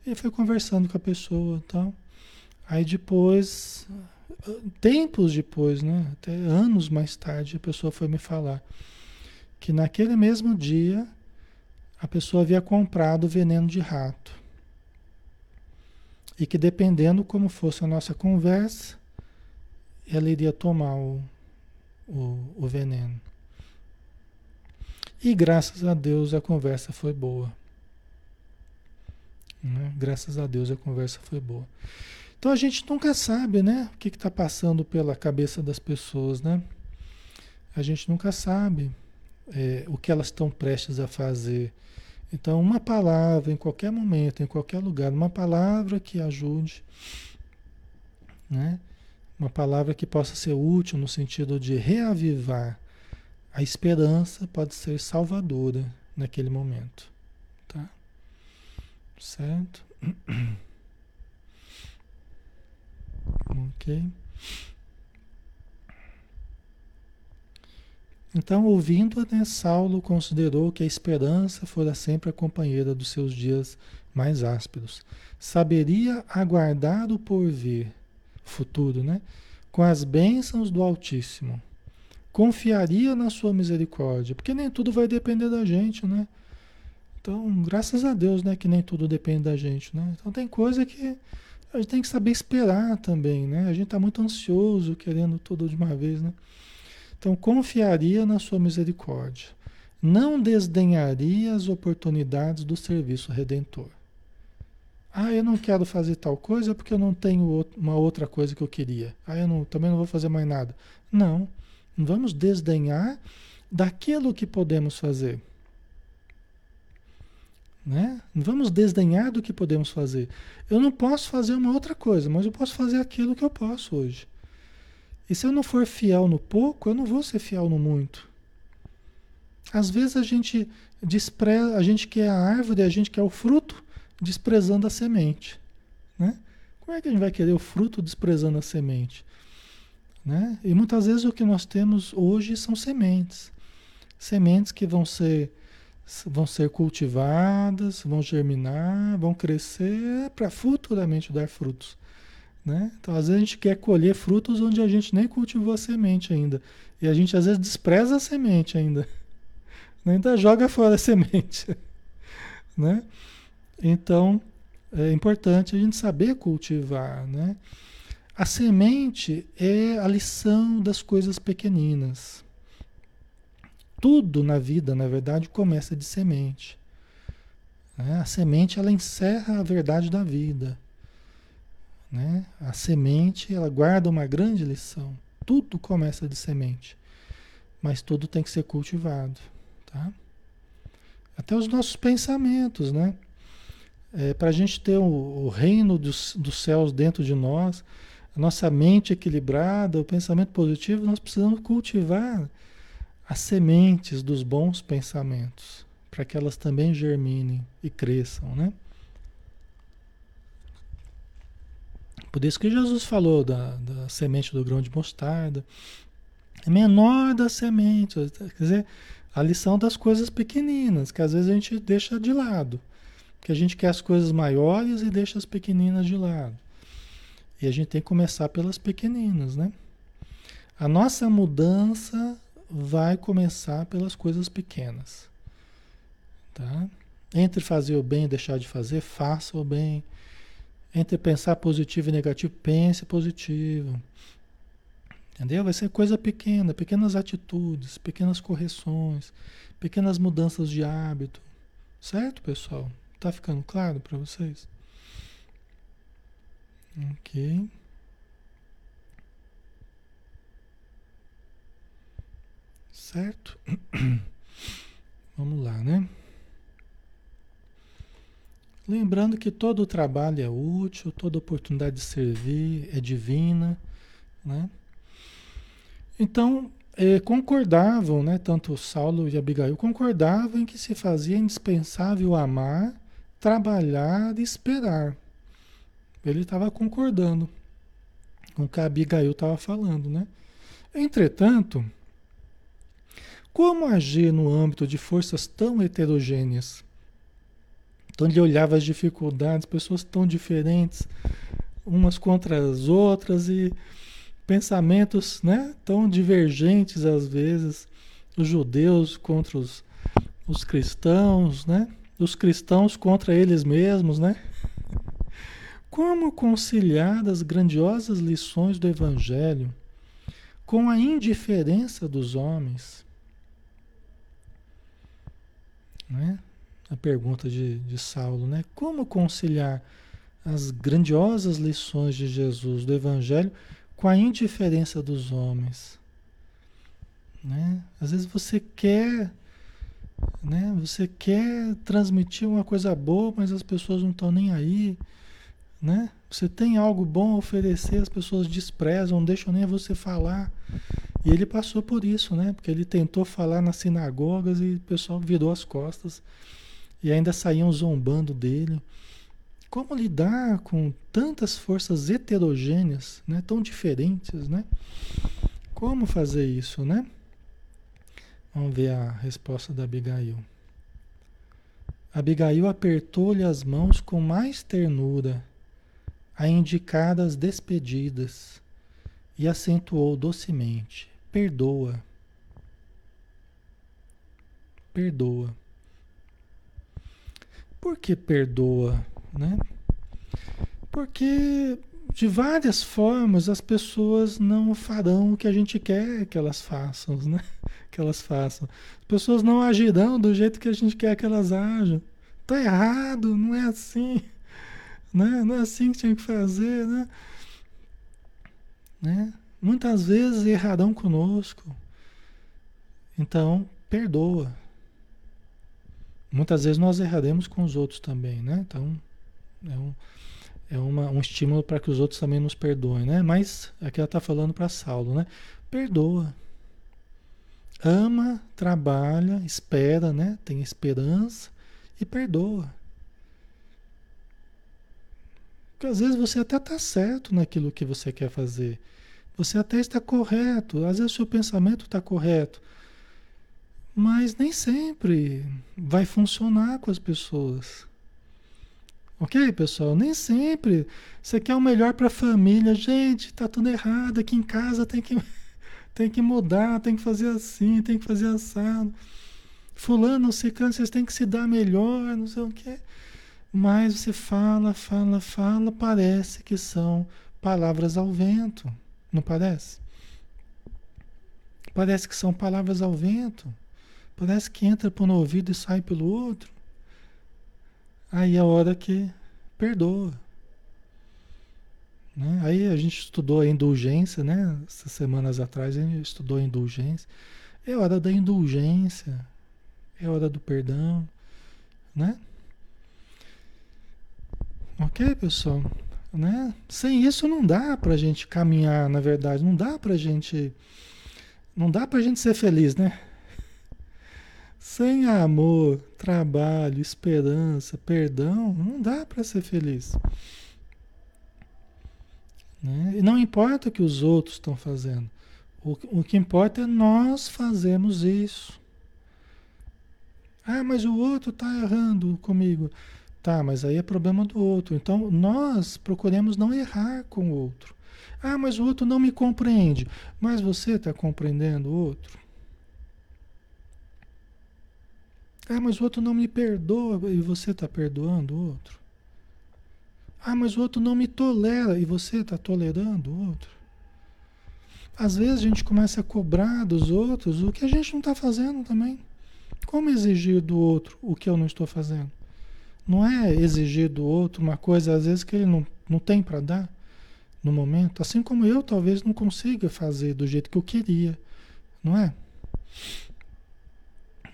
E foi conversando com a pessoa tal. Aí depois, tempos depois, né? Até anos mais tarde, a pessoa foi me falar que naquele mesmo dia a pessoa havia comprado veneno de rato. E que dependendo como fosse a nossa conversa, ela iria tomar o, o, o veneno. E graças a Deus a conversa foi boa. Né? Graças a Deus a conversa foi boa. Então a gente nunca sabe, né? O que está passando pela cabeça das pessoas, né? A gente nunca sabe é, o que elas estão prestes a fazer. Então, uma palavra em qualquer momento, em qualquer lugar, uma palavra que ajude, né? Uma palavra que possa ser útil no sentido de reavivar a esperança pode ser salvadora naquele momento, tá? Certo? ok. Então, ouvindo, né, Saulo considerou que a esperança fora sempre a companheira dos seus dias mais ásperos. Saberia aguardar o porvir, futuro, né? Com as bênçãos do Altíssimo confiaria na sua misericórdia, porque nem tudo vai depender da gente, né? Então, graças a Deus, né, que nem tudo depende da gente, né? Então tem coisa que a gente tem que saber esperar também, né? A gente está muito ansioso, querendo tudo de uma vez, né? Então, confiaria na sua misericórdia. Não desdenharia as oportunidades do serviço redentor. Ah, eu não quero fazer tal coisa porque eu não tenho uma outra coisa que eu queria. Ah, eu não, também não vou fazer mais nada. Não. Vamos desdenhar daquilo que podemos fazer. Né? Vamos desdenhar do que podemos fazer. Eu não posso fazer uma outra coisa, mas eu posso fazer aquilo que eu posso hoje. E se eu não for fiel no pouco, eu não vou ser fiel no muito. Às vezes a gente despreza, a gente quer a árvore, a gente quer o fruto, desprezando a semente. Né? Como é que a gente vai querer o fruto desprezando a semente? Né? E muitas vezes o que nós temos hoje são sementes. Sementes que vão ser, vão ser cultivadas, vão germinar, vão crescer para futuramente dar frutos. Né? Então, às vezes, a gente quer colher frutos onde a gente nem cultivou a semente ainda. E a gente, às vezes, despreza a semente ainda. Ainda joga fora a semente. Né? Então, é importante a gente saber cultivar. Né? A semente é a lição das coisas pequeninas. Tudo na vida, na verdade, começa de semente. Né? A semente ela encerra a verdade da vida. Né? A semente ela guarda uma grande lição. Tudo começa de semente, mas tudo tem que ser cultivado, tá? Até os nossos pensamentos, né? É, Para a gente ter o, o reino dos, dos céus dentro de nós, a nossa mente equilibrada, o pensamento positivo, nós precisamos cultivar as sementes dos bons pensamentos, para que elas também germinem e cresçam, né? Por isso que Jesus falou da, da semente do grão de mostarda. É menor das sementes. Quer dizer, a lição das coisas pequeninas, que às vezes a gente deixa de lado. Que a gente quer as coisas maiores e deixa as pequeninas de lado. E a gente tem que começar pelas pequeninas, né? A nossa mudança vai começar pelas coisas pequenas. Tá? Entre fazer o bem e deixar de fazer, faça o bem. Entre pensar positivo e negativo, pense positivo. Entendeu? Vai ser coisa pequena, pequenas atitudes, pequenas correções, pequenas mudanças de hábito. Certo, pessoal? Tá ficando claro para vocês? Ok. Certo? Vamos lá, né? Lembrando que todo trabalho é útil, toda oportunidade de servir é divina, né? Então, eh, concordavam, né, tanto Saulo e Abigail concordavam em que se fazia indispensável amar, trabalhar e esperar. Ele estava concordando com o que a Abigail estava falando, né? Entretanto, como agir no âmbito de forças tão heterogêneas? Então ele olhava as dificuldades, pessoas tão diferentes, umas contra as outras e pensamentos né, tão divergentes às vezes, os judeus contra os, os cristãos, né? Os cristãos contra eles mesmos, né? Como conciliar as grandiosas lições do Evangelho com a indiferença dos homens? Né? a pergunta de, de Saulo, né? Como conciliar as grandiosas lições de Jesus, do Evangelho, com a indiferença dos homens? Né? Às vezes você quer, né? Você quer transmitir uma coisa boa, mas as pessoas não estão nem aí, né? Você tem algo bom a oferecer, as pessoas desprezam, não deixam nem você falar. E ele passou por isso, né? Porque ele tentou falar nas sinagogas e o pessoal virou as costas e ainda saíam zombando dele. Como lidar com tantas forças heterogêneas, né, tão diferentes, né? Como fazer isso, né? Vamos ver a resposta da Abigail. Abigail apertou-lhe as mãos com mais ternura, a indicar as despedidas, e acentuou docemente: Perdoa. Perdoa. Por que perdoa? Né? Porque de várias formas as pessoas não farão o que a gente quer que elas façam, né? Que elas façam. As pessoas não agirão do jeito que a gente quer que elas ajam. Tá errado, não é assim. Né? Não é assim que tinha que fazer, né? né? Muitas vezes errarão conosco. Então, perdoa. Muitas vezes nós erraremos com os outros também, né? Então, é um, é uma, um estímulo para que os outros também nos perdoem, né? Mas aqui ela está falando para Saulo, né? Perdoa. Ama, trabalha, espera, né? Tem esperança e perdoa. Porque às vezes você até está certo naquilo que você quer fazer, Você até está correto, às vezes o seu pensamento está correto, mas nem sempre vai funcionar com as pessoas. Ok, pessoal? Nem sempre. Você quer o melhor para a família. Gente, tá tudo errado. Aqui em casa tem que, tem que mudar, tem que fazer assim, tem que fazer assado. Fulano, ciclano, vocês têm que se dar melhor, não sei o quê. Mas você fala, fala, fala, parece que são palavras ao vento. Não parece? Parece que são palavras ao vento. Parece que entra por um ouvido e sai pelo outro. Aí é a hora que perdoa. Né? Aí a gente estudou a indulgência, né? Essas semanas atrás a gente estudou a indulgência. É hora da indulgência, é hora do perdão, né? Ok, pessoal? Né? Sem isso não dá pra gente caminhar, na verdade, não dá pra gente não dá pra gente ser feliz, né? Sem amor, trabalho, esperança, perdão, não dá para ser feliz. Né? E não importa o que os outros estão fazendo. O, o que importa é nós fazermos isso. Ah, mas o outro está errando comigo. Tá, mas aí é problema do outro. Então nós procuremos não errar com o outro. Ah, mas o outro não me compreende. Mas você está compreendendo o outro? Ah, mas o outro não me perdoa e você está perdoando o outro. Ah, mas o outro não me tolera e você está tolerando o outro. Às vezes a gente começa a cobrar dos outros o que a gente não está fazendo também. Como exigir do outro o que eu não estou fazendo? Não é exigir do outro uma coisa, às vezes, que ele não, não tem para dar no momento. Assim como eu talvez não consiga fazer do jeito que eu queria. Não é?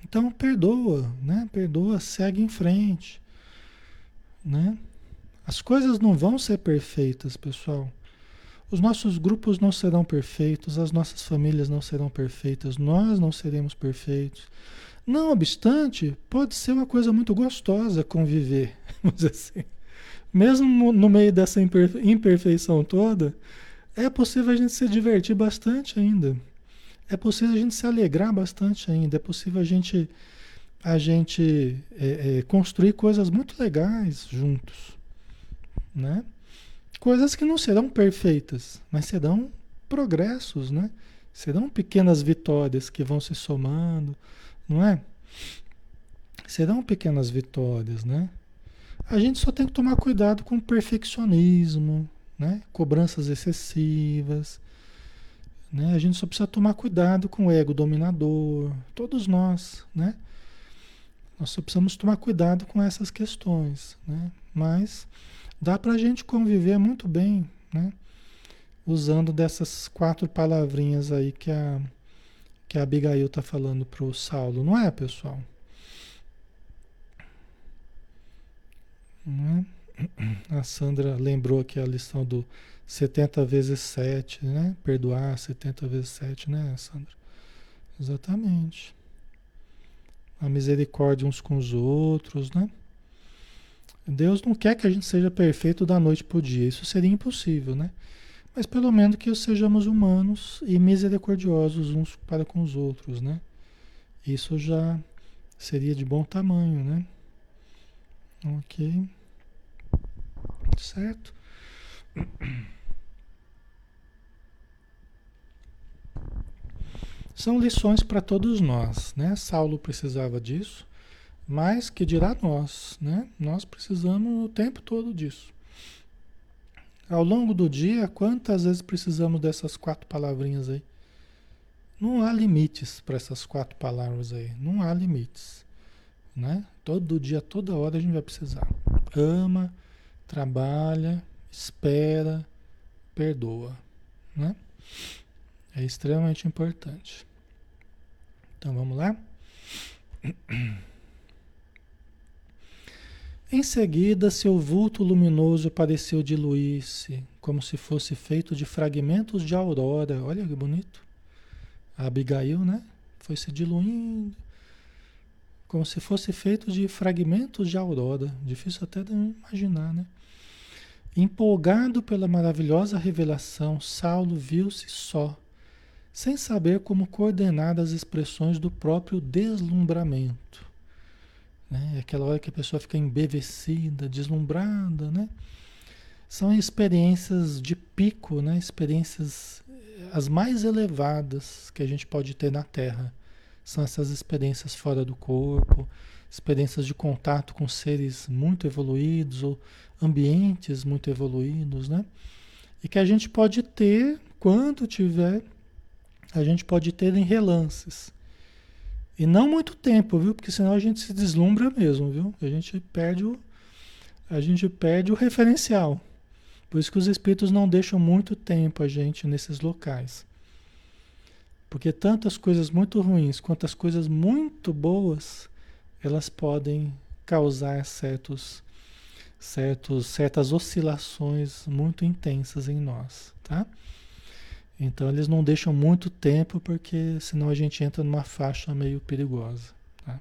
Então perdoa, né? Perdoa, segue em frente, né? As coisas não vão ser perfeitas, pessoal. Os nossos grupos não serão perfeitos, as nossas famílias não serão perfeitas, nós não seremos perfeitos. Não obstante, pode ser uma coisa muito gostosa conviver, vamos assim. Mesmo no meio dessa imperfeição toda, é possível a gente se divertir bastante ainda é possível a gente se alegrar bastante ainda, é possível a gente, a gente é, é, construir coisas muito legais juntos, né? Coisas que não serão perfeitas, mas serão progressos, né? Serão pequenas vitórias que vão se somando, não é? Serão pequenas vitórias, né? A gente só tem que tomar cuidado com o perfeccionismo, né? Cobranças excessivas, né? A gente só precisa tomar cuidado com o ego dominador, todos nós, né? Nós só precisamos tomar cuidado com essas questões, né? Mas dá para a gente conviver muito bem, né? Usando dessas quatro palavrinhas aí que a, que a Abigail está falando para o Saulo, não é, pessoal? Não é? A Sandra lembrou aqui a lição do 70 vezes 7, né? Perdoar 70 vezes 7, né, Sandra? Exatamente. A misericórdia uns com os outros, né? Deus não quer que a gente seja perfeito da noite para o dia. Isso seria impossível, né? Mas pelo menos que sejamos humanos e misericordiosos uns para com os outros, né? Isso já seria de bom tamanho, né? Ok. Certo? São lições para todos nós, né? Saulo precisava disso, mas que dirá nós, né? Nós precisamos o tempo todo disso. Ao longo do dia, quantas vezes precisamos dessas quatro palavrinhas aí? Não há limites para essas quatro palavras aí, não há limites, né? Todo dia, toda hora a gente vai precisar. Ama, trabalha, espera, perdoa, né? É extremamente importante. Então vamos lá? Em seguida, seu vulto luminoso pareceu diluir-se, como se fosse feito de fragmentos de aurora. Olha que bonito. A Abigail, né? Foi se diluindo, como se fosse feito de fragmentos de aurora. Difícil até de imaginar, né? Empolgado pela maravilhosa revelação, Saulo viu-se só, sem saber como coordenar as expressões do próprio deslumbramento. Né? Aquela hora que a pessoa fica embevecida, deslumbrada, né? São experiências de pico, né? experiências eh, as mais elevadas que a gente pode ter na Terra. São essas experiências fora do corpo, experiências de contato com seres muito evoluídos ou ambientes muito evoluídos, né? E que a gente pode ter, quando tiver, a gente pode ter em relances. E não muito tempo, viu? Porque senão a gente se deslumbra mesmo, viu? A gente perde o, a gente perde o referencial. Por isso que os espíritos não deixam muito tempo a gente nesses locais. Porque tantas coisas muito ruins quanto as coisas muito boas, elas podem causar certos, certos, certas oscilações muito intensas em nós, tá? Então eles não deixam muito tempo porque senão a gente entra numa faixa meio perigosa. Tá?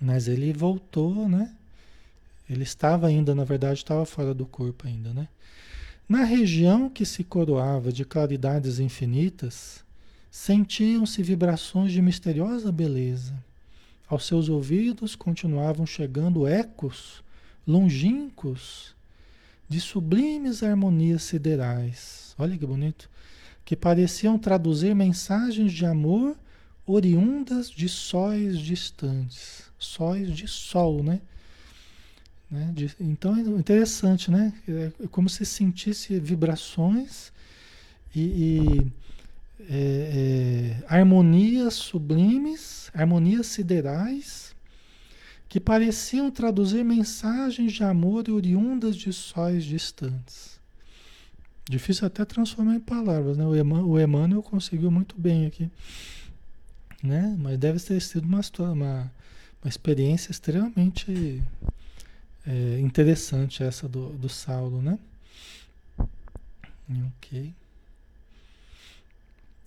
Mas ele voltou, né? Ele estava ainda, na verdade, estava fora do corpo ainda, né? Na região que se coroava de claridades infinitas, sentiam-se vibrações de misteriosa beleza. Aos seus ouvidos continuavam chegando ecos longínquos de sublimes harmonias siderais. Olha que bonito. Que pareciam traduzir mensagens de amor oriundas de sóis distantes. Sóis de sol, né? né? De, então é interessante, né? É como se sentisse vibrações e, e é, é, harmonias sublimes, harmonias siderais que pareciam traduzir mensagens de amor oriundas de sóis distantes. Difícil até transformar em palavras, né? O, Emmanuel conseguiu muito bem aqui, né? Mas deve ter sido uma, uma, uma experiência extremamente é, interessante essa do, do Saulo, né? Ok.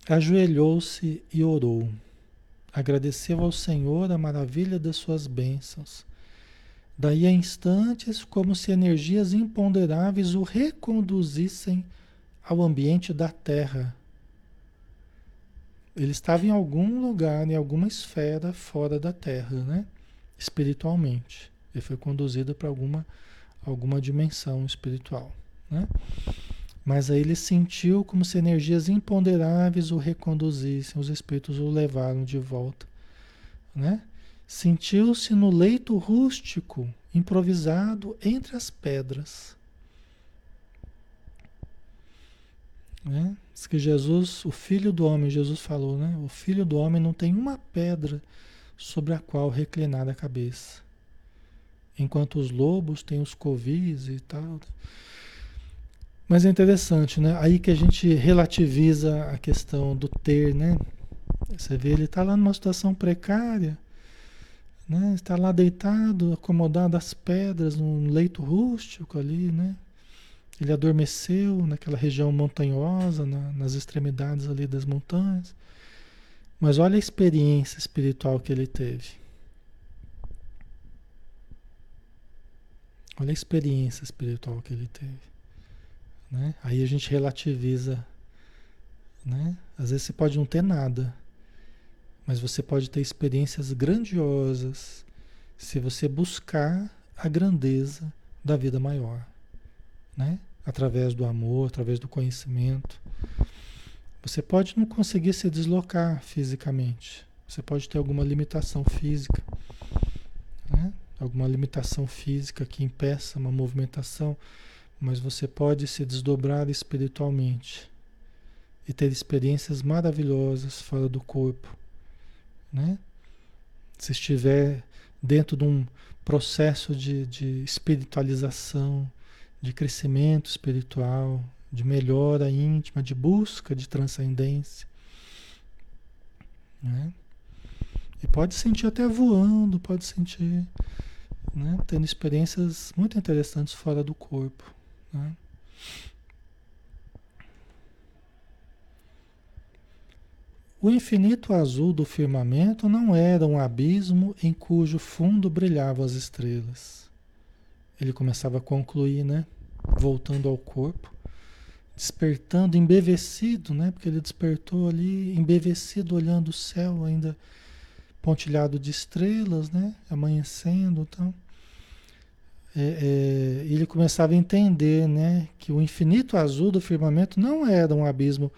Ajoelhou-se e orou. Agradeceu ao Senhor a maravilha das suas bênçãos. Daí a instantes, como se energias imponderáveis o reconduzissem ao ambiente da Terra. Ele estava em algum lugar, em alguma esfera fora da Terra, né? espiritualmente. Ele foi conduzido para alguma, alguma dimensão espiritual. Né? Mas aí ele sentiu como se energias imponderáveis o reconduzissem, os espíritos o levaram de volta. Né? Sentiu-se no leito rústico, improvisado entre as pedras. Né? Diz que Jesus, o Filho do Homem, Jesus falou, né? O Filho do Homem não tem uma pedra sobre a qual reclinar a cabeça. Enquanto os lobos têm os covis e tal. Mas é interessante, né? Aí que a gente relativiza a questão do ter, né? Você vê, ele está lá numa situação precária, né? Está lá deitado, acomodado às pedras, num leito rústico ali, né? Ele adormeceu naquela região montanhosa, na, nas extremidades ali das montanhas. Mas olha a experiência espiritual que ele teve. Olha a experiência espiritual que ele teve. Né? Aí a gente relativiza. Né? Às vezes você pode não ter nada, mas você pode ter experiências grandiosas se você buscar a grandeza da vida maior, né? Através do amor, através do conhecimento. Você pode não conseguir se deslocar fisicamente. Você pode ter alguma limitação física, né? Alguma limitação física que impeça uma movimentação mas você pode se desdobrar espiritualmente e ter experiências maravilhosas fora do corpo, né? Se estiver dentro de um processo de, de espiritualização, de crescimento espiritual, de melhora íntima, de busca de transcendência, né? E pode sentir até voando, pode sentir, né? Tendo experiências muito interessantes fora do corpo. Né? O infinito azul do firmamento não era um abismo em cujo fundo brilhavam as estrelas. Ele começava a concluir, né? voltando ao corpo, despertando, embevecido, né? Porque ele despertou ali, embevecido, olhando o céu ainda pontilhado de estrelas, né? Amanhecendo, então. É, é, ele começava a entender, né? Que o infinito azul do firmamento não era um abismo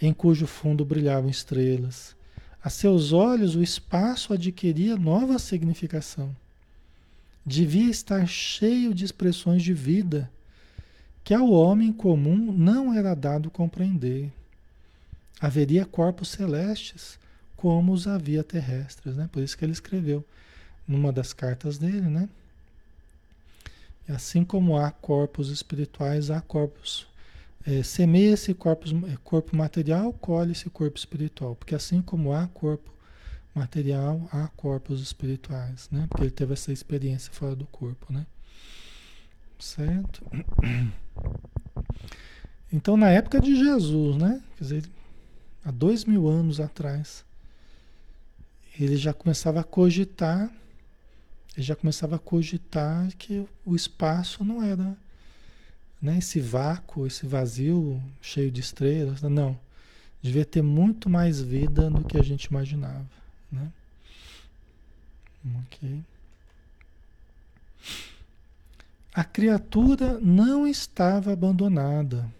em cujo fundo brilhavam estrelas. A seus olhos, o espaço adquiria nova significação. Devia estar cheio de expressões de vida que ao homem comum não era dado compreender. Haveria corpos celestes como os havia terrestres, né? Por isso que ele escreveu numa das cartas dele, né? Assim como há corpos espirituais, há corpos. É, Semeia-se é, corpo material, colhe-se corpo espiritual. Porque assim como há corpo material, há corpos espirituais, né? Porque ele teve essa experiência fora do corpo, né? Certo? Então, na época de Jesus, né? Quer dizer, há dois mil anos atrás, ele já começava a cogitar, ele já começava a cogitar que o espaço não era né, esse vácuo, esse vazio cheio de estrelas, não. Devia ter muito mais vida do que a gente imaginava. Né? Ok. A criatura não estava abandonada,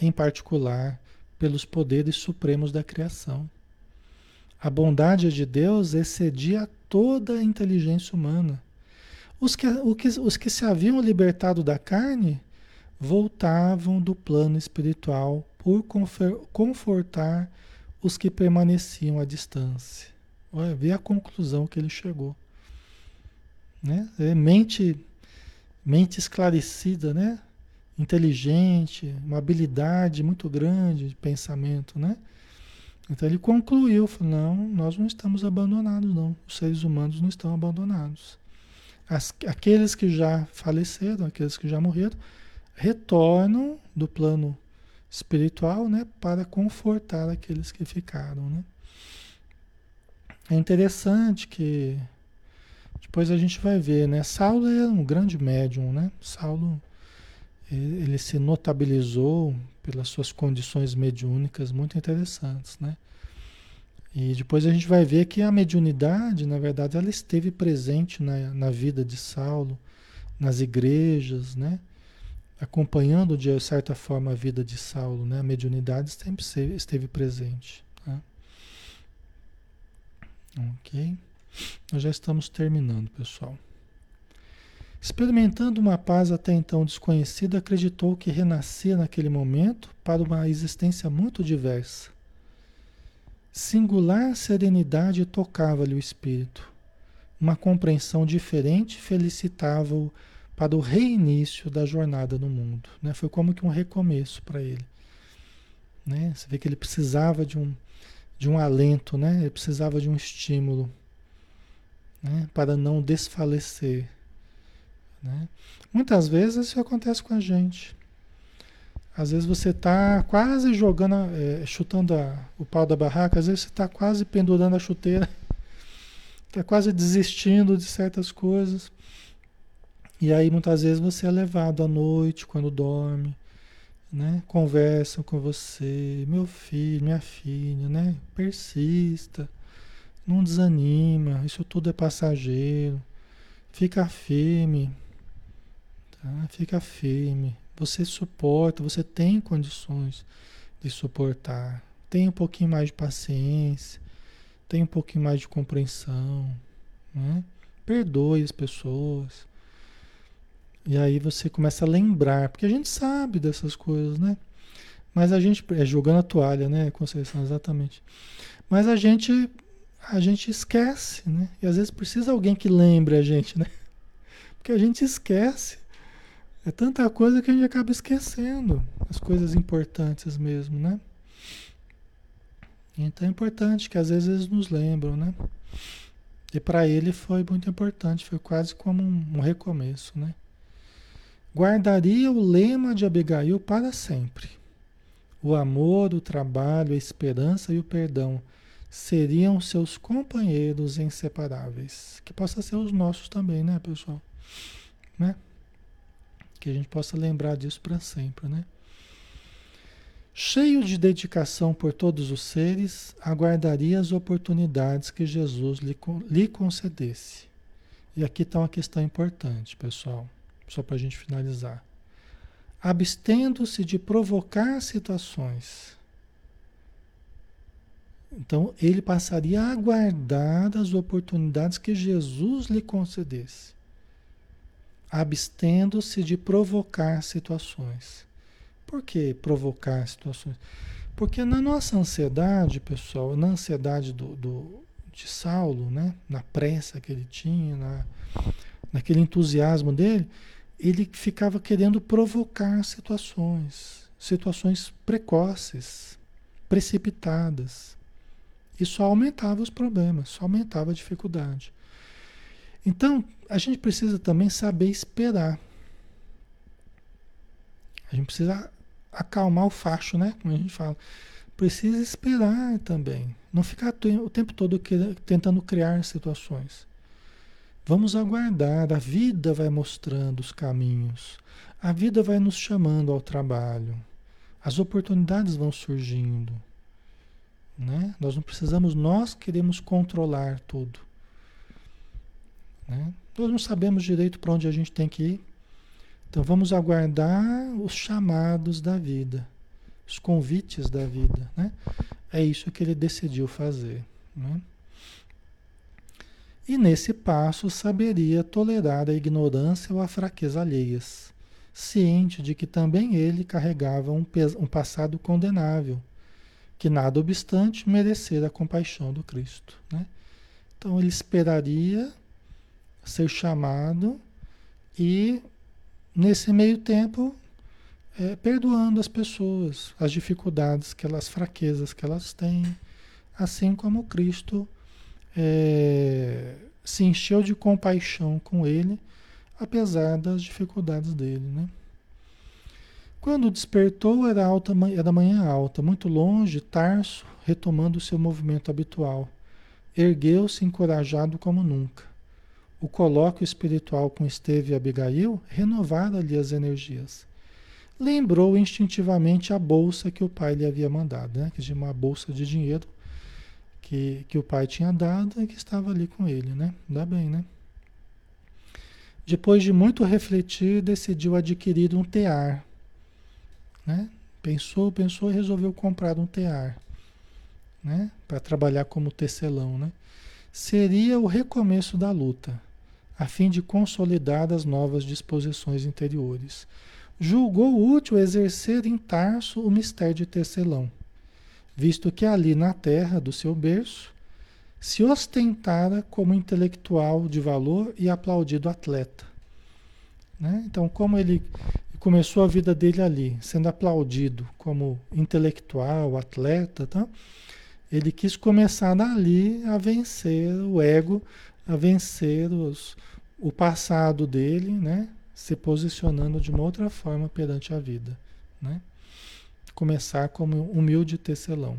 em particular pelos poderes supremos da criação. A bondade de Deus excedia toda a inteligência humana. Os que, os que se haviam libertado da carne voltavam do plano espiritual por confortar os que permaneciam à distância. Olha, vê a conclusão que ele chegou. Né? É mente, mente esclarecida, né? inteligente, uma habilidade muito grande de pensamento, né? Então ele concluiu, falou, não, nós não estamos abandonados, não. Os seres humanos não estão abandonados. As, aqueles que já faleceram, aqueles que já morreram, retornam do plano espiritual, né, para confortar aqueles que ficaram, né? É interessante que depois a gente vai ver, né? Saulo é um grande médium, né? Saulo ele se notabilizou pelas suas condições mediúnicas muito interessantes, né? E depois a gente vai ver que a mediunidade, na verdade, ela esteve presente na, na vida de Saulo, nas igrejas, né? Acompanhando de certa forma a vida de Saulo, né? A mediunidade sempre esteve presente. Tá? Ok? Nós já estamos terminando, pessoal. Experimentando uma paz até então desconhecida, acreditou que renascia naquele momento para uma existência muito diversa. Singular serenidade tocava-lhe o espírito. Uma compreensão diferente felicitava-o para o reinício da jornada no mundo. Né? Foi como que um recomeço para ele. Né? Você vê que ele precisava de um, de um alento, né? ele precisava de um estímulo né? para não desfalecer. Né? Muitas vezes isso acontece com a gente. Às vezes você está quase jogando, é, chutando a, o pau da barraca, às vezes você está quase pendurando a chuteira, está quase desistindo de certas coisas. E aí muitas vezes você é levado à noite, quando dorme, né? Conversam com você, meu filho, minha filha, né? Persista, não desanima, isso tudo é passageiro, fica firme, Tá? Fica firme. Você suporta, você tem condições de suportar. Tem um pouquinho mais de paciência, tem um pouquinho mais de compreensão. Né? Perdoe as pessoas. E aí você começa a lembrar, porque a gente sabe dessas coisas, né? Mas a gente é jogando a toalha, né, Conceição, exatamente. Mas a gente a gente esquece, né? E às vezes precisa alguém que lembre a gente, né? Porque a gente esquece. É tanta coisa que a gente acaba esquecendo as coisas importantes mesmo, né? Então é importante que às vezes eles nos lembram, né? E para ele foi muito importante, foi quase como um, um recomeço, né? Guardaria o lema de Abigail para sempre. O amor, o trabalho, a esperança e o perdão seriam seus companheiros inseparáveis. Que possa ser os nossos também, né, pessoal? Né? Que a gente possa lembrar disso para sempre, né? Cheio de dedicação por todos os seres, aguardaria as oportunidades que Jesus lhe, lhe concedesse. E aqui está uma questão importante, pessoal, só para a gente finalizar. Abstendo-se de provocar situações. Então, ele passaria a aguardar as oportunidades que Jesus lhe concedesse. Abstendo-se de provocar situações. Por que provocar situações? Porque na nossa ansiedade, pessoal, na ansiedade do, do, de Saulo, né? na pressa que ele tinha, na, naquele entusiasmo dele, ele ficava querendo provocar situações, situações precoces, precipitadas. E só aumentava os problemas, só aumentava a dificuldade. Então, a gente precisa também saber esperar. A gente precisa acalmar o facho, né? Como a gente fala. Precisa esperar também. Não ficar o tempo todo tentando criar situações. Vamos aguardar. A vida vai mostrando os caminhos. A vida vai nos chamando ao trabalho. As oportunidades vão surgindo. Né? Nós não precisamos, nós queremos controlar tudo. Né? Nós não sabemos direito para onde a gente tem que ir. Então vamos aguardar os chamados da vida, os convites da vida. Né? É isso que ele decidiu fazer. Né? E nesse passo saberia tolerar a ignorância ou a fraqueza alheias, ciente de que também ele carregava um, um passado condenável, que nada obstante merecera a compaixão do Cristo. Né? Então ele esperaria ser chamado e nesse meio tempo, é, perdoando as pessoas, as dificuldades, que elas, fraquezas que elas têm, assim como Cristo é, se encheu de compaixão com ele, apesar das dificuldades dele, né? Quando despertou, era, alta, era manhã alta, muito longe, Tarso, retomando seu movimento habitual. Ergueu-se encorajado como nunca. O colóquio espiritual com Esteve e Abigail renovara-lhe as energias. Lembrou instintivamente a bolsa que o pai lhe havia mandado, né? que uma bolsa de dinheiro que, que o pai tinha dado e que estava ali com ele, né? Dá bem, né? Depois de muito refletir, decidiu adquirir um tear. Né? Pensou, pensou e resolveu comprar um tear. Né? Para trabalhar como tecelão. Né? Seria o recomeço da luta a fim de consolidar as novas disposições interiores. Julgou útil exercer em Tarso o mistério de tecelão, visto que ali na terra do seu berço se ostentara como intelectual de valor e aplaudido atleta. Né? Então, como ele começou a vida dele ali, sendo aplaudido como intelectual, atleta, tá? ele quis começar dali a vencer o ego, a vencer os, o passado dele, né? Se posicionando de uma outra forma perante a vida, né? Começar como humilde tecelão.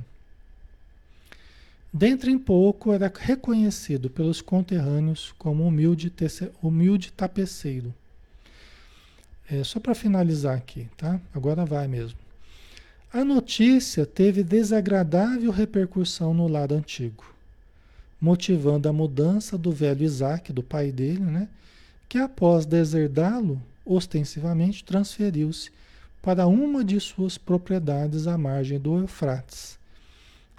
Dentro em pouco era reconhecido pelos conterrâneos como humilde, tece, humilde tapeceiro. É, só para finalizar aqui, tá? Agora vai mesmo. A notícia teve desagradável repercussão no lado antigo motivando a mudança do velho Isaac, do pai dele, né? que após deserdá-lo, ostensivamente transferiu-se para uma de suas propriedades à margem do Eufrates,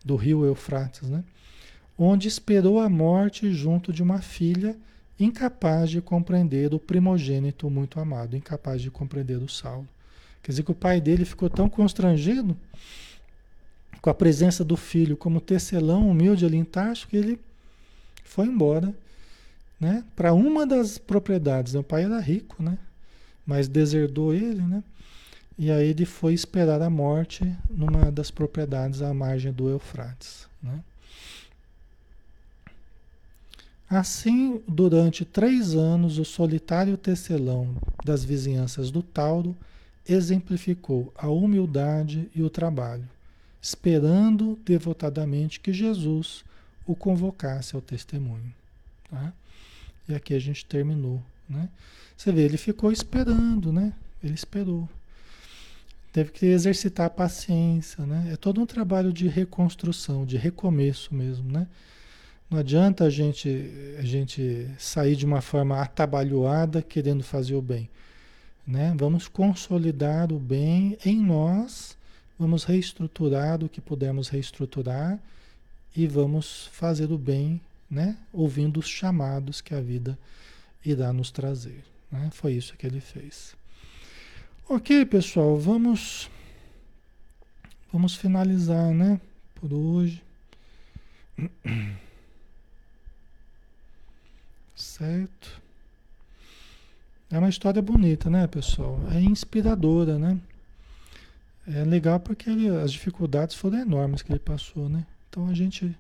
do rio Eufrates, né? onde esperou a morte junto de uma filha incapaz de compreender o primogênito muito amado, incapaz de compreender o Saulo. Quer dizer que o pai dele ficou tão constrangido com a presença do filho como tecelão humilde ali em Tarso que ele foi embora né, para uma das propriedades. O pai era rico, né, mas deserdou ele, né, e aí ele foi esperar a morte numa das propriedades à margem do Eufrates. Né. Assim, durante três anos, o solitário tecelão das vizinhanças do Tauro exemplificou a humildade e o trabalho, esperando devotadamente que Jesus o convocasse ao testemunho. Tá? E aqui a gente terminou. Né? Você vê, ele ficou esperando, né? Ele esperou. Teve que exercitar a paciência, né? É todo um trabalho de reconstrução, de recomeço mesmo, né? Não adianta a gente, a gente sair de uma forma atabalhoada querendo fazer o bem. Né? Vamos consolidar o bem em nós, vamos reestruturar o que pudermos reestruturar e vamos fazer o bem, né? ouvindo os chamados que a vida irá nos trazer. Né? Foi isso que ele fez. Ok, pessoal, vamos vamos finalizar, né? Por hoje. Certo? É uma história bonita, né, pessoal? É inspiradora, né? É legal porque ele, as dificuldades foram enormes que ele passou, né? Então a gente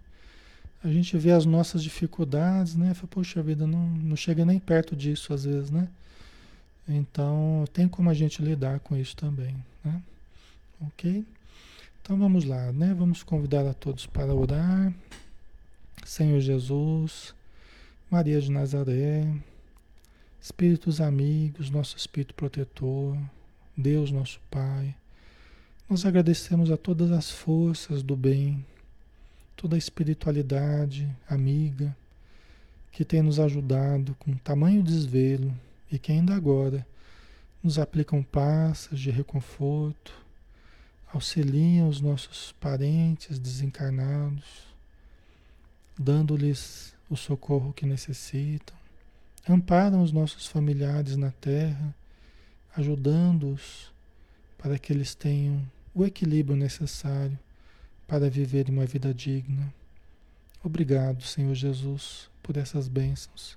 a gente vê as nossas dificuldades, né? Fala, Poxa vida, não, não chega nem perto disso às vezes, né? Então tem como a gente lidar com isso também, né? Ok? Então vamos lá, né? Vamos convidar a todos para orar. Senhor Jesus, Maria de Nazaré, Espíritos amigos, nosso Espírito protetor, Deus nosso Pai, nós agradecemos a todas as forças do bem, toda a espiritualidade amiga que tem nos ajudado com tamanho desvelo e que ainda agora nos aplicam passas de reconforto, auxiliam os nossos parentes desencarnados, dando-lhes o socorro que necessitam, amparam os nossos familiares na terra, ajudando-os para que eles tenham o equilíbrio necessário para viver uma vida digna. Obrigado, Senhor Jesus, por essas bênçãos.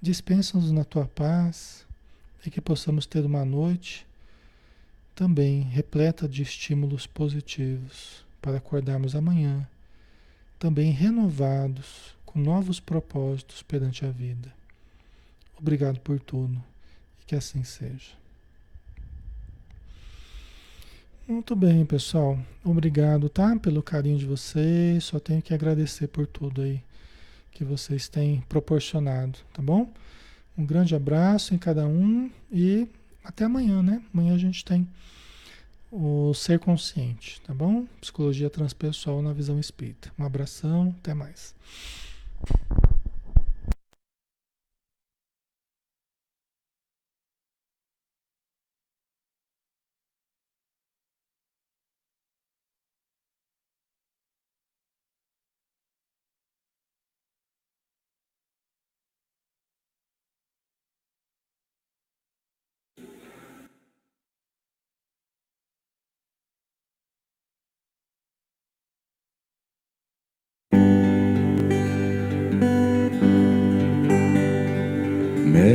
Dispensa-nos na tua paz e que possamos ter uma noite também repleta de estímulos positivos para acordarmos amanhã, também renovados com novos propósitos perante a vida. Obrigado por tudo e que assim seja. Muito bem, pessoal. Obrigado, tá? Pelo carinho de vocês. Só tenho que agradecer por tudo aí que vocês têm proporcionado, tá bom? Um grande abraço em cada um e até amanhã, né? Amanhã a gente tem o ser consciente, tá bom? Psicologia transpessoal na visão espírita. Um abração, até mais.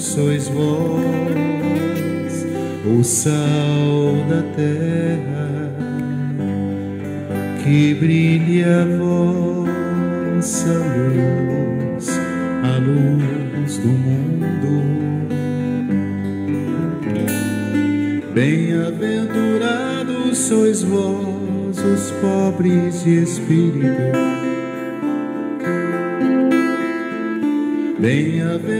sois vós, o sal da terra, que brilhe a vossa luz, a luz do mundo. Bem-aventurados sois vós, os pobres de espírito Bem-aventurados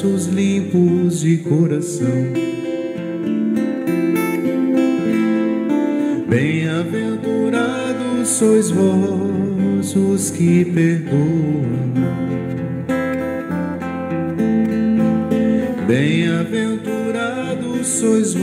os limpos de coração. Bem-aventurados sois vós os que perdoam. Bem-aventurados sois vós